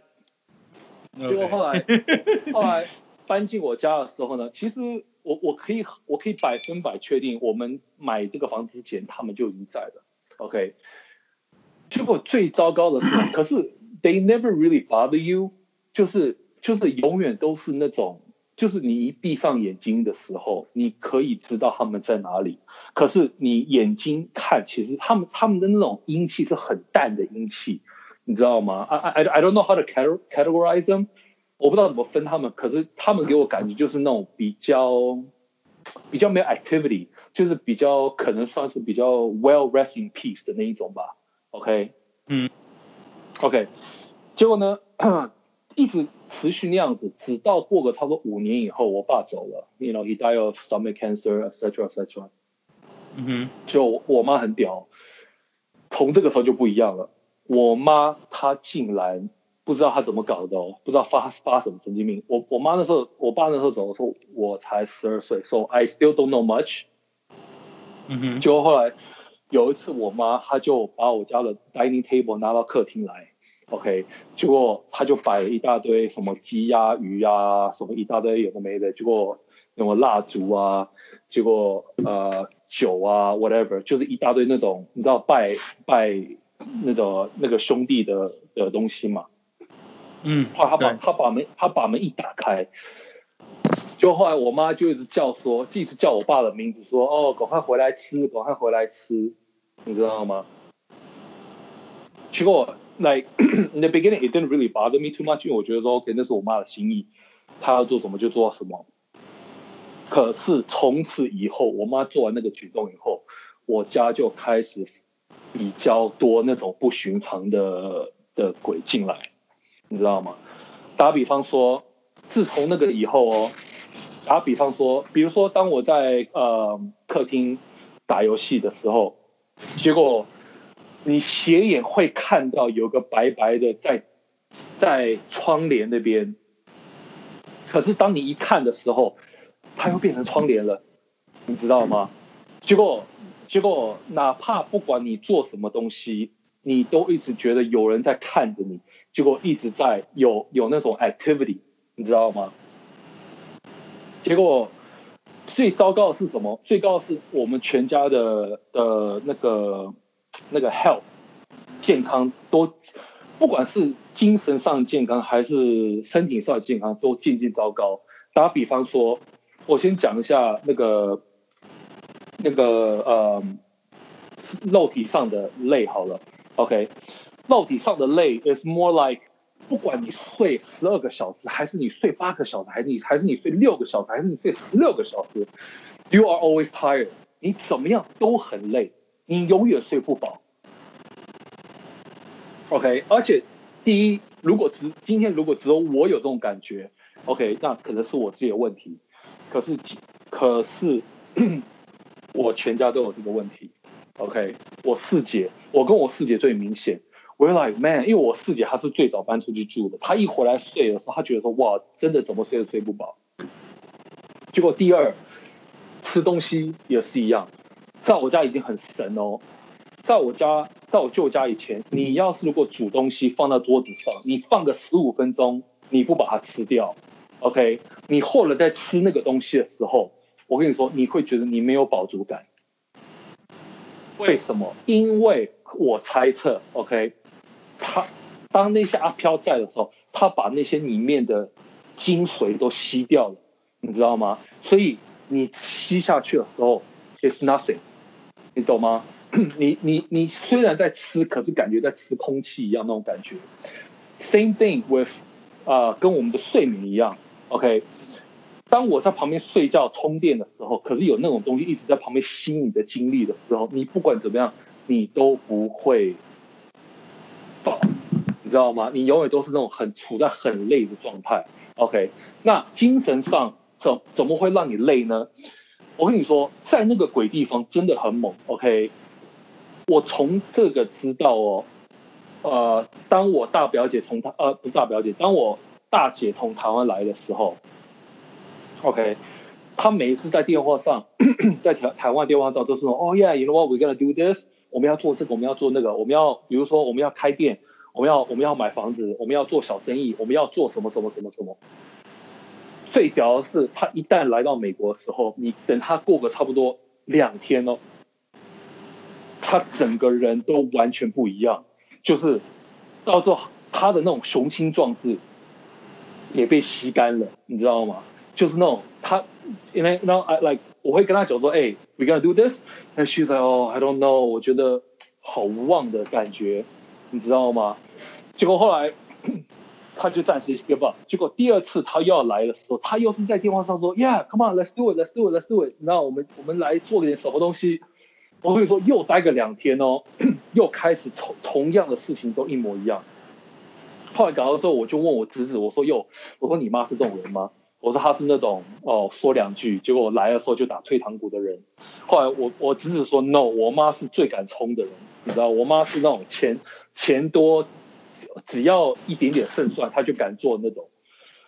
Speaker 2: 结果后来，Okay. [LAUGHS] 后来搬进我家的时候呢，其实我我可以我可以百分百确定，我们买这个房子之前他们就已经在了。OK，结果最糟糕的是，[LAUGHS] 可是 they never really bother you，就是就是永远都是那种，就是你一闭上眼睛的时候，你可以知道他们在哪里，可是你眼睛看，其实他们他们的那种阴气是很淡的阴气。你知道吗？I I I don't know how to categorize them，我不知道怎么分他们。可是他们给我感觉就是那种比较比较没有 activity，就是比较可能算是比较 well rest in peace 的那一种吧。OK，
Speaker 3: 嗯
Speaker 2: ，OK，结果呢，一直持续那样子，直到过个差不多五年以后，我爸走了，you know he died of stomach cancer，etc etc。
Speaker 3: 嗯哼，
Speaker 2: 就我妈很屌，从这个时候就不一样了。我妈她竟然不知道她怎么搞的哦，不知道发发什么神经病。我我妈那时候，我爸那时候走的时候，我才十二岁，so I still don't know much。
Speaker 3: 嗯哼。
Speaker 2: 结果后来有一次，我妈她就把我家的 dining table 拿到客厅来，OK，结果他就摆了一大堆什么鸡呀、鱼呀，什么一大堆有的没的，结果什么蜡烛啊，结果呃酒啊，whatever，就是一大堆那种你知道拜拜。那个那个兄弟的的东西嘛，
Speaker 3: 嗯，
Speaker 2: 后来他把他把门他把门一打开，就后来我妈就一直叫说，一直叫我爸的名字说，哦，赶快回来吃，赶快回来吃，你知道吗？结果，like [CLEARS THROAT] in the beginning it didn't really bother me too much，因为我觉得说，OK，那是我妈的心意，她要做什么就做什么。可是从此以后，我妈做完那个举动以后，我家就开始。比较多那种不寻常的的鬼进来，你知道吗？打比方说，自从那个以后哦，打比方说，比如说当我在呃客厅打游戏的时候，结果你斜眼会看到有个白白的在在窗帘那边，可是当你一看的时候，它又变成窗帘了，你知道吗？结果结果哪怕不管你做什么东西，你都一直觉得有人在看着你，结果一直在有有那种 activity，你知道吗？结果最糟糕的是什么？最高的是我们全家的的那个那个 health 健康都，不管是精神上健康还是身体上的健康都渐渐糟糕。打比方说，我先讲一下那个那个呃肉体上的累好了，OK，肉体上的累 is more like 不管你睡十二个小时，还是你睡八个小时，还是你还是你睡六个小时，还是你睡十六个小时，you are always tired。你怎么样都很累，你永远睡不饱。OK，而且第一，如果只今天如果只有我有这种感觉，OK，那可能是我自己的问题。可是可是 [CLEARS THROAT] 我全家都有这个问题。OK，我四姐，我跟我四姐最明显。我 like man，因为我四姐她是最早搬出去住的，她一回来睡的时候，她觉得说哇，真的怎么睡都睡不饱。结果第二，吃东西也是一样，在我家已经很神哦，在我家，在我舅家以前，你要是如果煮东西放到桌子上，你放个十五分钟，你不把它吃掉，OK，你后来在吃那个东西的时候，我跟你说，你会觉得你没有饱足感。为什么？因为我猜测，OK。他当那些阿飘在的时候，他把那些里面的精髓都吸掉了，你知道吗？所以你吸下去的时候，it's nothing，你懂吗？[CLEARS THROAT] 你你你虽然在吃，可是感觉在吃空气一样那种感觉。Same thing with 啊、跟我们的睡眠一样，OK。当我在旁边睡觉充电的时候，可是有那种东西一直在旁边吸你的精力的时候，你不管怎么样，你都不会饱。你知道吗？你永远都是那种很处在很累的状态。OK，那精神上怎怎么会让你累呢？我跟你说，在那个鬼地方真的很猛。OK，我从这个知道哦，呃，当我大表姐从她呃不是大表姐，当我大姐从台湾来的时候，OK，她每一次在电话上，[CLEARS THROAT] 在台台湾电话上都是说，哦，yeah，you know what we gonna do this。我们要做这个，我们要做那个，我们要，比如说我们要开店，我们要我们要买房子，我们要做小生意，我们要做什么什么什么什么。最屌的是，他一旦来到美国的时候，你等他过个差不多两天哦，他整个人都完全不一样，就是到时候他的那种雄心壮志也被吸干了，你知道吗？就是那种他，因为然后 I like。我会跟他讲说，哎、，we gonna do this，and she's like，哦，I don't know，我觉得好无望的感觉，你知道吗？结果后来他就暂时 give up。结果第二次他又要来的时候，他又是在电话上说，Yeah，come on，let's do it，let's do it，let's do it。然后我们我们来做点什么东西。我跟你说，又待个两天哦，[COUGHS] 又开始同同样的事情都一模一样。后来搞到之后，我就问我侄子，我说，哟，我说你妈是这种人吗？我说他是那种哦，说两句，结果我来的时候就打退堂鼓的人。后来我我侄子说 no，我妈是最敢冲的人，你知道，我妈是那种钱钱多，只要一点点胜算，他就敢做那种。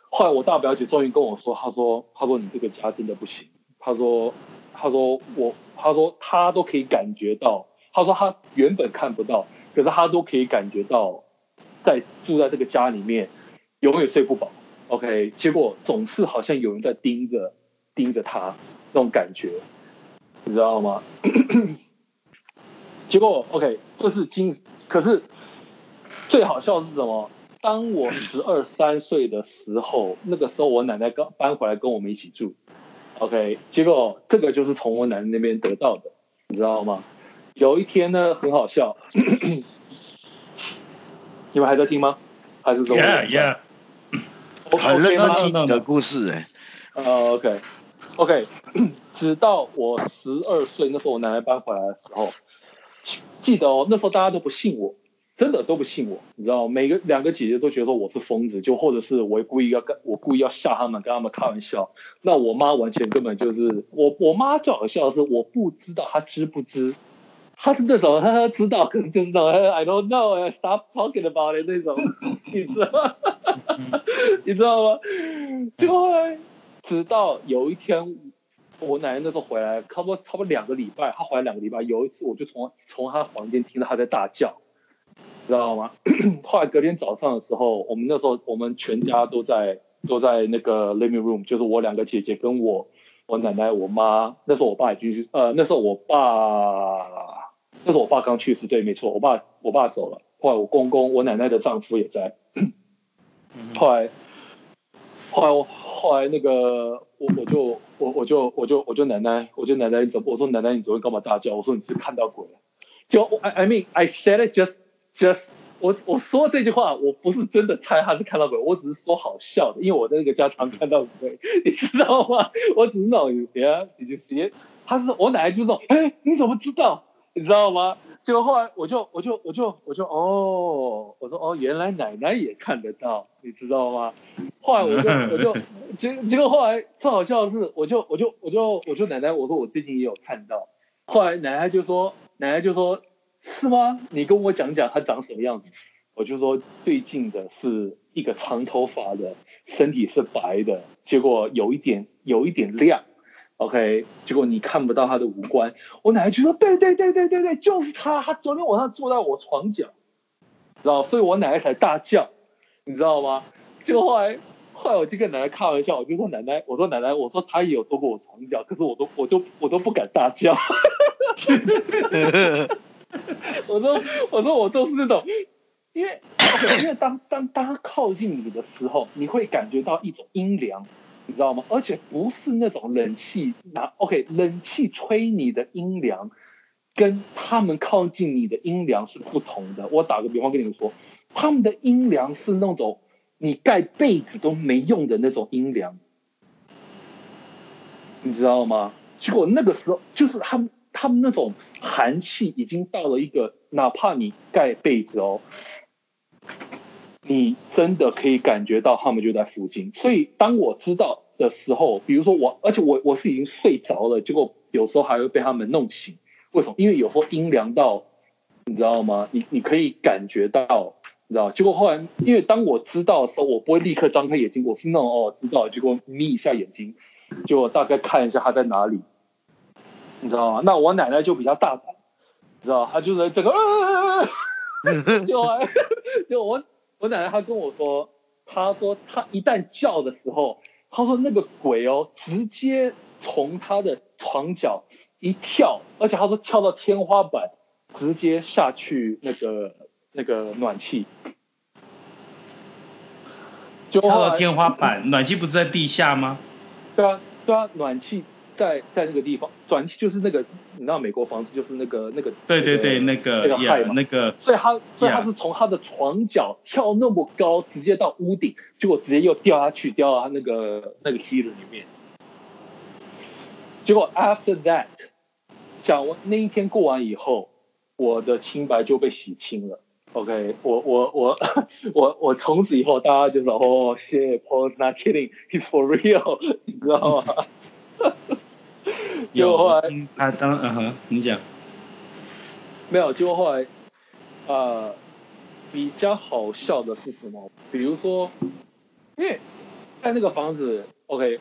Speaker 2: 后来我大表姐终于跟我说，她说她说你这个家真的不行，她说她说我她说她都可以感觉到，她说她原本看不到，可是她都可以感觉到，在住在这个家里面永远睡不饱。OK，结果总是好像有人在盯着盯着他那种感觉，你知道吗？[COUGHS] 结果 OK，这是今，可是最好笑的是什么？当我十二三岁的时候，那个时候我奶奶刚搬回来跟我们一起住。OK，结果这个就是从我奶奶那边得到的，你知道吗？有一天呢，很好笑，[COUGHS] 你们还在听吗？还是说
Speaker 1: ？Yeah, yeah.
Speaker 4: 很认真听你的故事哎、
Speaker 2: 欸。呃，OK，OK，[COUGHS] 直到我十二岁，那时候我奶奶搬回来的时候，记得哦，那时候大家都不信我，真的都不信我，你知道，每个两个姐姐都觉得我是疯子，就或者是我故意要跟，我故意要吓他们，跟他们开玩笑。那我妈完全根本就是，我我妈最好笑的是，我不知道她知不知她是那种她知道，可能就是那种 I don't know，stop talking about it 那种，你知道吗？[LAUGHS] 你知道吗？就会直到有一天，我奶奶那时候回来，差不多差不多两个礼拜，她回来两个礼拜，有一次我就从从她房间听到她在大叫，知道吗？[CLEARS THROAT] 后来隔天早上的时候，我们那时候我们全家都在都在那个 living room，就是我两个姐姐跟我我奶奶我妈，那时候我爸已经去呃那时候我爸。那时候我爸刚去世，对，没错，我爸我爸走了。后来我公公，我奶奶的丈夫也在。后来，后来我后来那个我我就我我就我就我就奶奶，我就奶奶你怎么？我说奶奶你昨天干嘛大叫？我说你是看到鬼了。就 I I mean I said it just just 我我说这句话，我不是真的猜他是看到鬼，我只是说好笑的，因为我在那个家常看到鬼，[LAUGHS] 你知道吗？我只是那种别你就直接，他是我奶奶就说，哎，你怎么知道？你知道吗？结果后来我就我就我就我就哦，我说哦，原来奶奶也看得到，你知道吗？后来我就我就 [LAUGHS] 结结果后来最好笑的是，我就我就我就我就奶奶我说我最近也有看到，后来奶奶就说奶奶就说是吗？你跟我讲讲他长什么样子？我就说最近的是一个长头发的，身体是白的，结果有一点有一点亮。OK，结果你看不到他的五官，我奶奶就说：“对对对对对对，就是他，他昨天晚上坐在我床角，知道？所以我奶奶才大叫，你知道吗？结果后来，后来我就跟奶奶开玩笑，我就说奶奶，我说奶奶，我说他也有坐过我床角，可是我都我都我都不敢大叫，[LAUGHS] 我说我说我都是那种，因为 [COUGHS] 因为当当当他靠近你的时候，你会感觉到一种阴凉。”你知道吗？而且不是那种冷气拿，OK，冷气吹你的阴凉，跟他们靠近你的阴凉是不同的。我打个比方跟你们说，他们的阴凉是那种你盖被子都没用的那种阴凉，你知道吗？结果那个时候就是他们他们那种寒气已经到了一个，哪怕你盖被子哦。你真的可以感觉到他们就在附近，所以当我知道的时候，比如说我，而且我我是已经睡着了，结果有时候还会被他们弄醒。为什么？因为有时候阴凉到，你知道吗？你你可以感觉到，你知道？结果后来，因为当我知道的时候，我不会立刻张开眼睛，我是那种哦，知道，结果眯一下眼睛，就大概看一下他在哪里，你知道吗？那我奶奶就比较大胆，你知道，她就是整个，就 [LAUGHS] 就我。我奶奶她跟我说，她说她一旦叫的时候，她说那个鬼哦，直接从她的床角一跳，而且她说跳到天花板，直接下去那个那个暖气，
Speaker 3: 就跳到天花板，暖气不是在地下吗？
Speaker 2: 对啊，对啊，暖气。在在那个地方，转气就是那个，你知道美国房子就是那个那个，
Speaker 3: 对对对，那个
Speaker 2: 那个害嘛，
Speaker 3: 那个，
Speaker 2: 所以他所以他是从他的床角跳那么高，直接到屋顶，结果直接又掉下去，掉到他那个那个 heater 里面。结果 after that，讲完那一天过完以后，我的清白就被洗清了。OK，我我我我我从此以后，大家就说哦，shit，Paul's not kidding，he's for real，你知道吗？[LAUGHS] 就后来
Speaker 3: 啊，当嗯哼，你讲，
Speaker 2: 没有，就后来，呃，比较好笑的是什么？比如说，因为在那个房子，OK，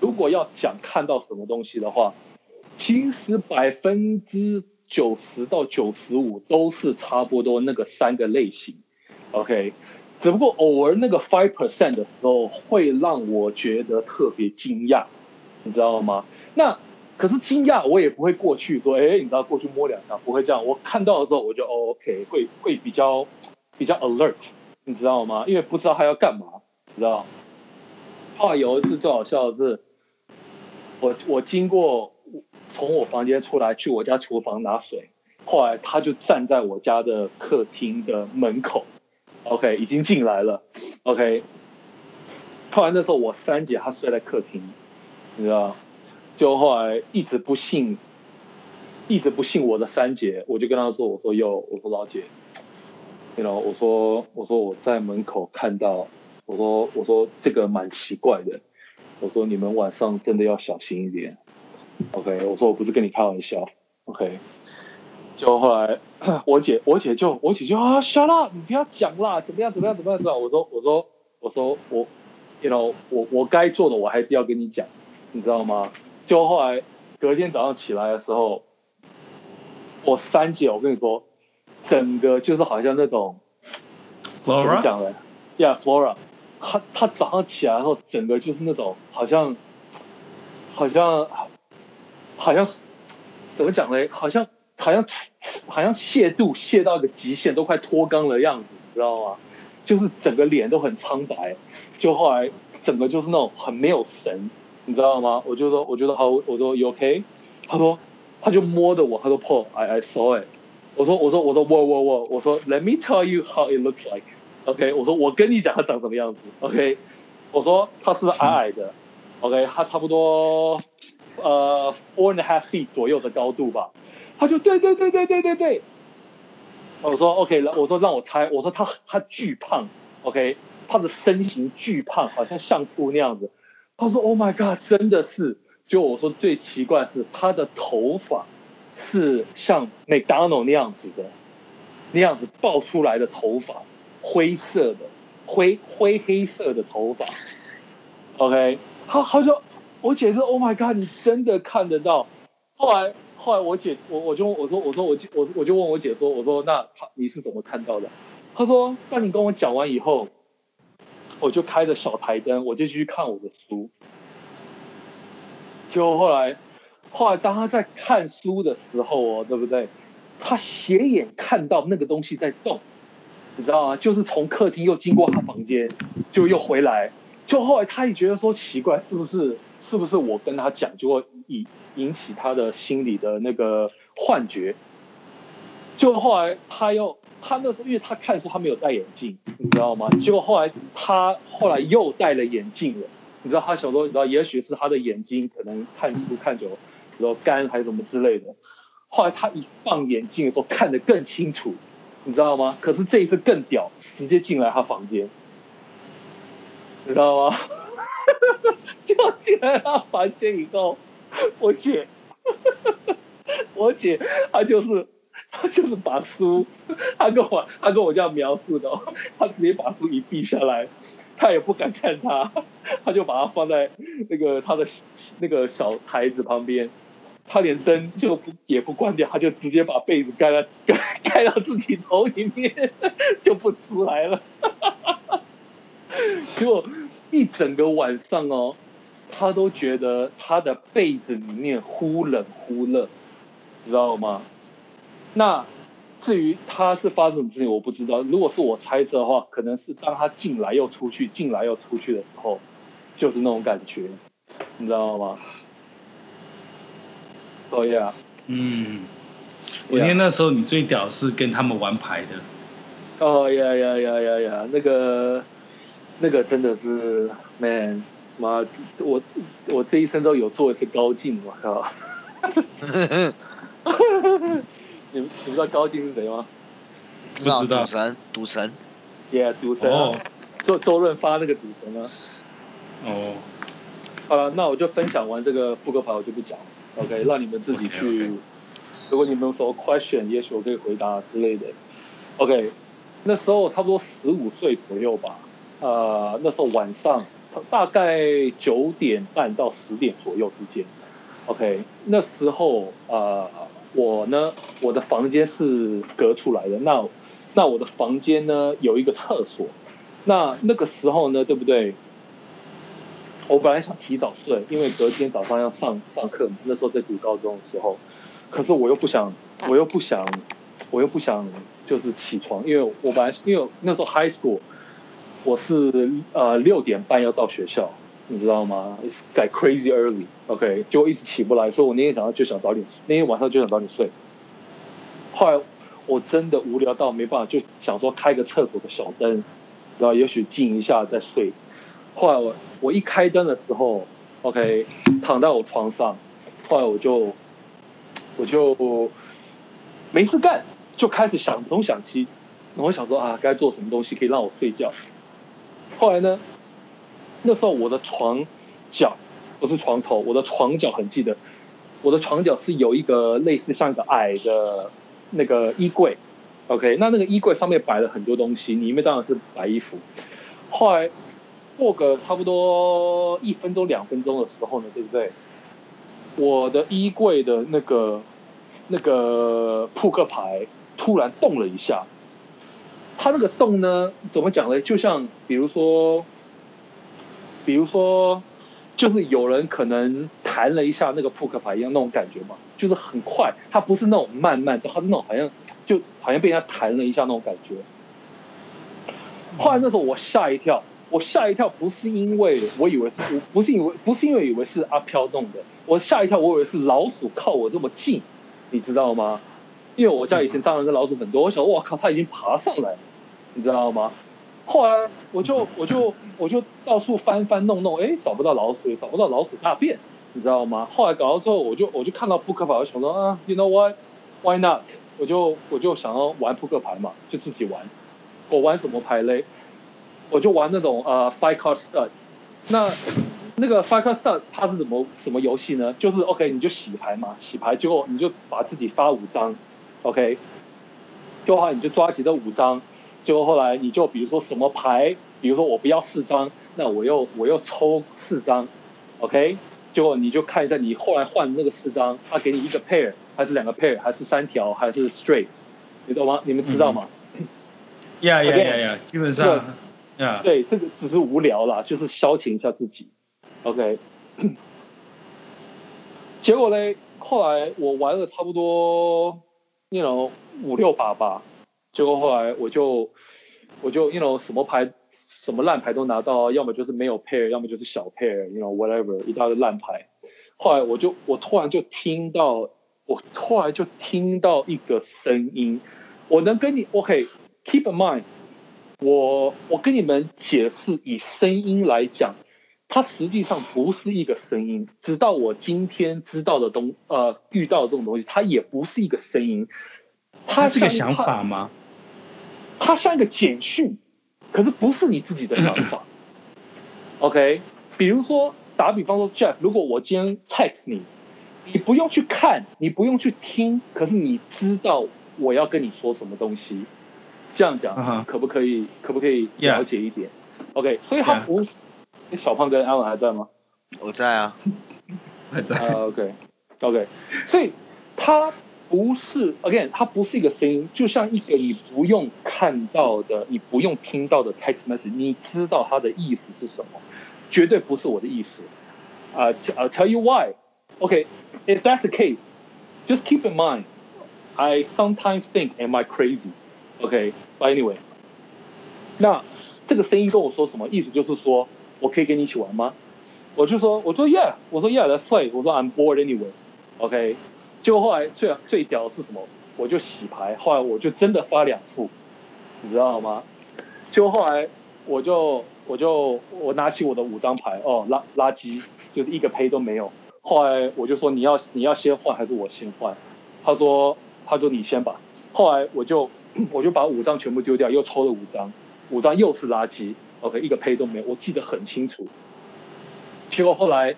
Speaker 2: 如果要想看到什么东西的话，其实百分之九十到九十五都是差不多那个三个类型，OK，只不过偶尔那个 five percent 的时候会让我觉得特别惊讶，你知道吗？那可是惊讶，我也不会过去说，哎，你知道过去摸两下，不会这样。我看到的时候，我就、OK，会会比较比较 alert，你知道吗？因为不知道他要干嘛，你知道。后来有一次最好笑的是，我我经过从我房间出来去我家厨房拿水，后来他就站在我家的客厅的门口，OK，已经进来了，OK。后来那时候我三姐她睡在客厅，你知道。就后来一直不信，一直不信我的三姐，我就跟她说：“我说哟，我说老姐，你 you know, 我说我说我在门口看到，我说我说这个蛮奇怪的，我说你们晚上真的要小心一点，OK，我说我不是跟你开玩笑，OK。就后来 [COUGHS] 我姐我姐就我姐就啊 shut up，你不要讲啦，怎么样怎么样怎么样怎么样？我说我说我说我，you know 我我该做的我还是要跟你讲，你知道吗？就后来隔天早上起来的时候，我三姐我跟你说，整个就是好像那种怎么讲呢？Yeah Flora，她她早上起来后，整个就是那种好像好像好像怎么讲呢？好像。好像好像泄度泄到一个极限，都快脱肛的样子，你知道吗？就是整个脸都很苍白，就后来整个就是那种很没有神，你知道吗？我就说，我觉得好，我说 you OK？他说，他就摸着我，他说 Paul，I I saw it。我说，我说，我说，我我我，我说 Let me tell you how it looks like。OK，我说我跟你讲他长什么样子。OK，我说他是矮矮的。OK，他差不多呃 four and a half feet 左右的高度吧。他就对对对对对对对，我说 OK，我说让我猜，我说他他巨胖，OK，他的身形巨胖，好像相扑那样子。他说 Oh my God，真的是。就我说最奇怪是他的头发是像 McDonald 那样子的，那样子爆出来的头发，灰色的灰灰黑色的头发，OK，他他说我姐说 Oh my God，你真的看得到？后来。后来我姐，我我就我说我说我我我就问我姐说，我说那他你是怎么看到的？她说，当你跟我讲完以后，我就开着小台灯，我就去看我的书。就后来，后来当他在看书的时候哦，对不对？他斜眼看到那个东西在动，你知道吗？就是从客厅又经过他房间，就又回来。就后来他也觉得说奇怪，是不是？是不是我跟他讲就会引引起他的心理的那个幻觉？就后来他又他那时候因为他看书他没有戴眼镜，你知道吗？结果后来他后来又戴了眼镜了，你知道他想说，你知道也许是他的眼睛可能看书看久了，然后干还是什么之类的。后来他一放眼镜的时候看得更清楚，你知道吗？可是这一次更屌，直接进来他房间，你知道吗？[LAUGHS] 就进来他房间以后，我姐，[LAUGHS] 我姐她就是 [LAUGHS] 就是把书，他跟我他跟我这样描述的，[LAUGHS] 他直接把书一闭下来，他也不敢看他，[LAUGHS] 他就把它放在那个他的那个小台子旁边，他连灯就不也不关掉，他就直接把被子盖了盖盖到自己头里面，就不出来了，结果。一整个晚上哦，他都觉得他的被子里面忽冷忽热，知道吗？那至于他是发生什么事情，我不知道。如果是我猜测的话，可能是当他进来又出去，进来又出去的时候，就是那种感觉，你知道吗？对呀，嗯，
Speaker 3: 我记得那时候你最屌是跟他们玩牌的。
Speaker 2: 哦呀呀呀呀呀，那个。那个真的是，man，妈，我我这一生都有做一次高进，我靠！[LAUGHS] 你们你们知道高进是谁吗？
Speaker 4: 知道，赌神，赌神。
Speaker 2: Yeah，赌神。哦。周周润发那个赌神啊。
Speaker 3: 哦。
Speaker 2: 好了，那我就分享完这个扑克牌，我就不讲了。OK，让你们自己去。Okay, okay. 如果你们有什么 question，也许我可以回答之类的。OK，那时候差不多十五岁左右吧。呃，那时候晚上大概九点半到十点左右之间，OK，那时候呃，我呢，我的房间是隔出来的，那那我的房间呢有一个厕所，那那个时候呢，对不对？我本来想提早睡，因为隔天早上要上上课嘛，那时候在读高中的时候，可是我又不想，我又不想，我又不想就是起床，因为我本来因为那时候 high school。我是呃六点半要到学校，你知道吗？改 crazy early，OK，就一直起不来，所以我那天早上就想早点，那天晚上就想早点睡。后来我真的无聊到没办法，就想说开个厕所的小灯，然后也许静一下再睡。后来我我一开灯的时候，OK，躺在我床上，后来我就我就没事干，就开始想东想西，然后我想说啊，该做什么东西可以让我睡觉。后来呢？那时候我的床脚不是床头，我的床脚很记得，我的床脚是有一个类似像一个矮的那个衣柜，OK，那那个衣柜上面摆了很多东西，里面当然是白衣服。后来过个差不多一分钟两分钟的时候呢，对不对？我的衣柜的那个那个扑克牌突然动了一下，它那个动呢，怎么讲呢？就像比如说，比如说，就是有人可能弹了一下那个扑克牌一样那种感觉嘛，就是很快，它不是那种慢慢的，它是那种好像就好像被人家弹了一下那种感觉。后来那时候我吓一跳，我吓一跳不是因为我以为是，不是以为不是因为以为是阿飘弄的。我吓一跳，我以为是老鼠靠我这么近，你知道吗？因为我家以前蟑螂跟老鼠很多，我想我靠，它已经爬上来，你知道吗？后来我就我就我就到处翻翻弄弄，哎，找不到老鼠，也找不到老鼠大便，你知道吗？后来搞到之后，我就我就看到扑克牌，我想说啊，you know what，why not？我就我就想要玩扑克牌嘛，就自己玩。我玩什么牌嘞？我就玩那种呃 five card stud，那。那个 Five Card Stud 它是怎么什么游戏呢？就是 OK，你就洗牌嘛，洗牌结果你就把自己发五张，OK，就后来你就抓起这五张，结果后来你就比如说什么牌，比如说我不要四张，那我又我又抽四张，OK，结果你就看一下你后来换那个四张，他给你一个 pair 还是两个 pair 还是三条还是 straight，你懂吗？你们知道吗？
Speaker 3: 呀呀呀呀，基本上，呀，
Speaker 2: 对，这个只是无聊啦，就是消遣一下自己。OK，[COUGHS] 结果嘞，后来我玩了差不多，you know 五六把吧，结果后来我就我就 you know 什么牌什么烂牌都拿到，要么就是没有 pair，要么就是小 pair，you know whatever 一大堆烂牌。后来我就我突然就听到，我突然就听到一个声音，我能跟你 OK keep in mind，我我跟你们解释以声音来讲。它实际上不是一个声音，直到我今天知道的东呃遇到的这种东西，它也不是一个声音，
Speaker 3: 它是个想法吗？
Speaker 2: 它像一个简讯，可是不是你自己的想法。[COUGHS] OK，比如说打比方说，Jeff，如果我今天 text 你，你不用去看，你不用去听，可是你知道我要跟你说什么东西，这样讲、uh huh. 可不可以？可不可以了解一
Speaker 3: 点.
Speaker 2: OK，所以它不。Yeah. 小胖跟 Alan 还在吗？
Speaker 4: 我在啊，[LAUGHS]
Speaker 3: 还在。
Speaker 2: Uh, OK，OK，okay. Okay. 所以它不是，again，它不是一个声音，就像一个你不用看到的、你不用听到的 text message，你知道它的意思是什么？绝对不是我的意思。啊、uh,，I'll tell you why. OK，if、okay. that's the case, just keep in mind, I sometimes think, am I crazy? OK，but、okay. anyway，那这个声音跟我说什么？意思就是说。我可以跟你一起玩吗？我就说，我说 Yeah，我说 Yeah，let's play。我说 I'm bored anyway，OK。 结果后来最最屌的是什么？我就洗牌，后来我就真的发两副，你知道吗？结果后来我就我就我拿起我的五张牌，哦，垃垃圾，就是一个胚都没有。后来我就说你要你要先换还是我先换？他说他说你先吧。后来我就我就把五张全部丢掉，又抽了五张，五张又是垃圾。OK，一个胚都没有，我记得很清楚。结果后来，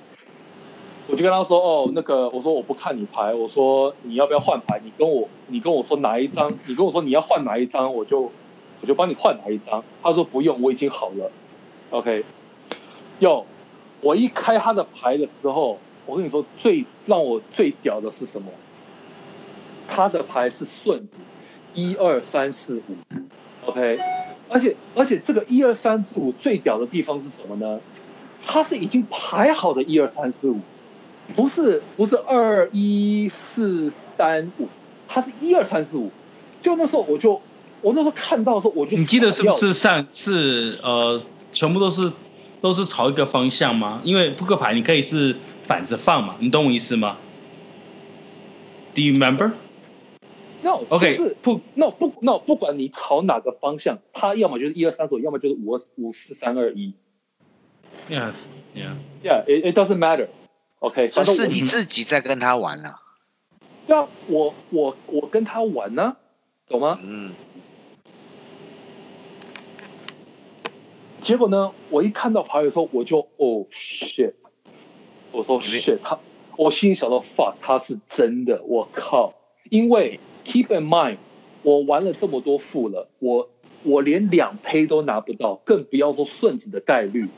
Speaker 2: 我就跟他说：“哦，那个，我说我不看你牌，我说你要不要换牌？你跟我，你跟我说哪一张？你跟我说你要换哪一张，我就我就帮你换哪一张。”他说：“不用，我已经好了。”OK，哟，我一开他的牌的时候，我跟你说最让我最屌的是什么？他的牌是顺子，一二三四五，OK。而且而且这个一二三四五最屌的地方是什么呢？他是已经排好的一二三四五，不是不是二一四三五，它是一二三四五。就那时候我就我那时候看到的时候我就，
Speaker 3: 你记得是不是上次呃全部都是都是朝一个方向吗？因为扑克牌你可以是反着放嘛，你懂我意思吗？Do you
Speaker 2: remember？No，OK，不，No，不，No，不管你朝哪个方向，它要么就是一二三四五，要么就是五二五四三二一。
Speaker 3: Yeah，Yeah，Yeah，It
Speaker 2: it doesn't matter。OK，
Speaker 4: 这是你自己在跟他玩啊。
Speaker 2: 对啊，我我我跟他玩呢、啊，懂吗？嗯。结果呢，我一看到牌的时候，我就哦、oh,，shit，我说 shit，他，我心里想到 fuck，他是真的，我靠，因为。keep in mind，我玩了这么多副了，我我连两胚都拿不到，更不要说顺子的概率，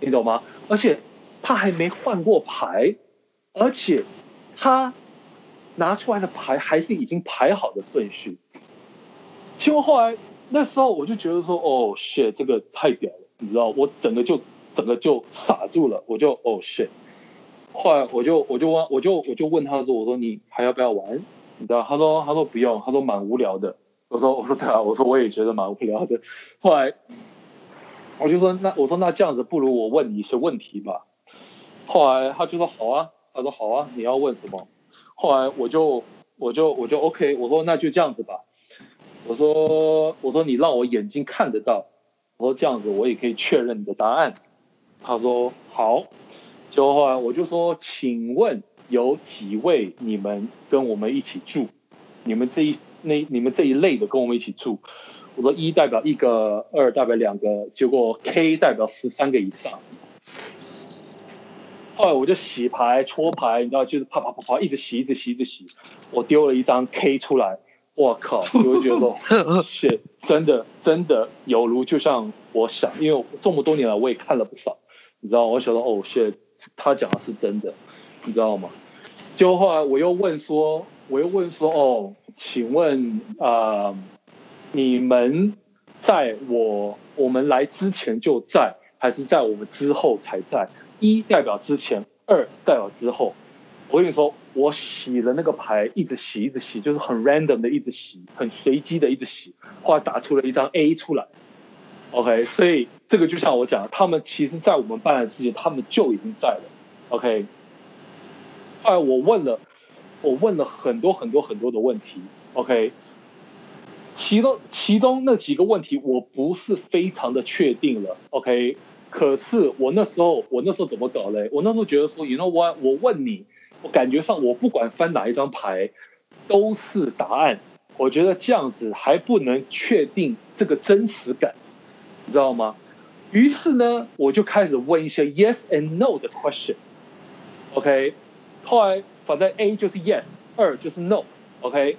Speaker 2: 你懂吗？而且他还没换过牌，而且他拿出来的牌还是已经排好的顺序。结果后来那时候我就觉得说，哦，shit，这个太屌了，你知道，我整个就整个就傻住了，我就哦，shit。后来我就我就问我就我就问他说，我说你还要不要玩？你知道，他说他说不用，他说蛮无聊的。我说我说对啊，我说我也觉得蛮无聊的。后来我就说那我说那这样子，不如我问你一些问题吧。后来他就说好啊，他说好啊，你要问什么？后来我就我就我就 OK，我说那就这样子吧。我说我说你让我眼睛看得到，我说这样子我也可以确认你的答案。他说好。就后来我就说，请问有几位你们跟我们一起住？你们这一那你们这一类的跟我们一起住？我说一代表一个，二代表两个，结果 K 代表十三个以上。后来我就洗牌搓牌，你知道，就是啪啪啪啪一直洗一直洗一直洗，我丢了一张 K 出来，我靠！[LAUGHS] 我就觉得说，[LAUGHS] shit，真的真的有如就像我想，因为这么多年来我也看了不少，你知道，我想到哦，shit。他讲的是真的，你知道吗？就后来我又问说，我又问说，哦，请问啊、呃，你们在我我们来之前就在，还是在我们之后才在？一代表之前，二代表之后。我跟你说，我洗了那个牌，一直洗，一直洗，就是很 random 的一直洗，很随机的一直洗，后来打出了一张 A 出来。OK，所以这个就像我讲，他们其实，在我们办案之前，他们就已经在了。OK，后来我问了，我问了很多很多很多的问题。OK，其中其中那几个问题，我不是非常的确定了。OK，可是我那时候，我那时候怎么搞嘞？我那时候觉得说，You know what？我问你，我感觉上，我不管翻哪一张牌，都是答案。我觉得这样子还不能确定这个真实感。你知道吗？于是呢，我就开始问一些 yes and no 的 question。OK，后来反正 A 就是 yes，二就是 no。OK，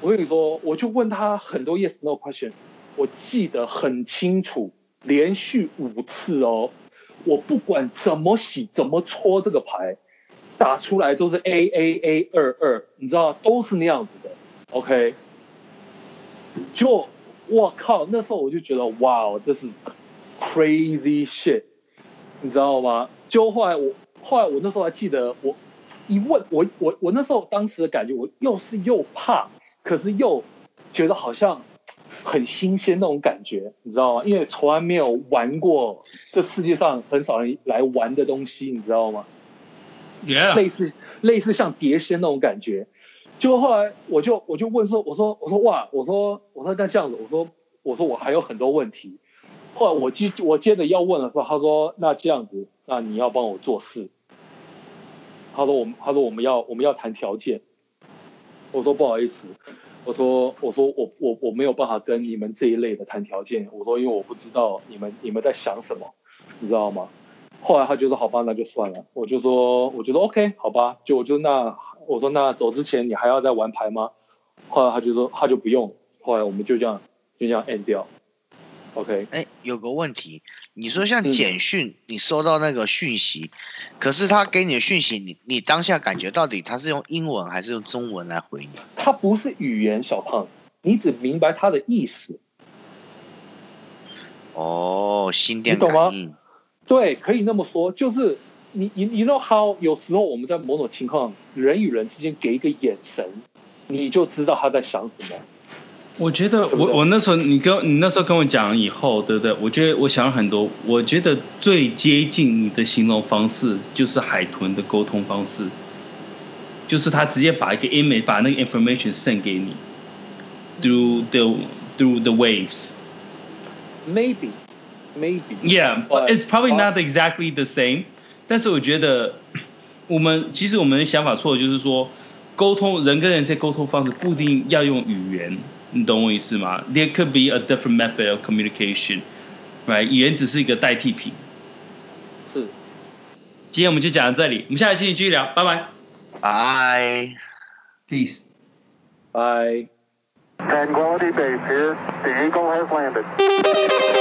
Speaker 2: 我跟你说，我就问他很多 yes no question，我记得很清楚，连续五次哦，我不管怎么洗怎么搓这个牌，打出来都是 A A A 二二，你知道都是那样子的。OK，就。我靠！那时候我就觉得，哇哦，这是 crazy shit，你知道吗？就后来我，后来我那时候还记得，我一问，我我我那时候当时的感觉，我又是又怕，可是又觉得好像很新鲜那种感觉，你知道吗？因为从来没有玩过这世界上很少人来玩的东西，你知道吗
Speaker 3: ？Yeah，
Speaker 2: 类似类似像碟仙那种感觉。就后来我就我就问说，我说我说哇，我说我说那这样子，我说我说我还有很多问题。后来我接我接着要问的时候，他说那这样子，那你要帮我做事。他说我们他说我们要我们要谈条件。我说不好意思，我说我说我我我没有办法跟你们这一类的谈条件。我说因为我不知道你们你们在想什么，你知道吗？后来他就说好吧，那就算了。我就说我觉得 OK，好吧，就我就那。我说那走之前你还要再玩牌吗？后来他就说他就不用，后来我们就这样就这样 end 掉。OK。
Speaker 4: 哎，有个问题，你说像简讯，你收到那个讯息，嗯、可是他给你的讯息，你你当下感觉到底他是用英文还是用中文来回你？
Speaker 2: 他不是语言，小胖，你只明白他的意思。
Speaker 4: 哦，心电感应。
Speaker 2: 你懂吗？对，可以那么说，就是。你你你 know how 有时候我们在某种情况，人与人之间给一个眼神，你就知道他在想什么。
Speaker 3: 我觉得我我那时候你跟你那时候跟我讲以后，对不对？我觉得我想了很多，我觉得最接近你的形容方式就是海豚的沟通方式，就是他直接把一个 image 把那个 information send 给你，through the through the waves。
Speaker 2: Maybe, maybe.
Speaker 3: Yeah, but it's probably not exactly the same. 但是我觉得，我们其实我们的想法错了，就是说，沟通人跟人在沟通方式不一定要用语言，你懂我意思吗？There could be a different method of communication，right？语言只是一个代替品。
Speaker 2: 是。
Speaker 3: 今天我们就讲到这里，我们下个星期继续聊，拜拜。
Speaker 4: Bye.。
Speaker 3: Peace。
Speaker 2: 拜。
Speaker 1: Tranquility Base here. The Eagle has landed.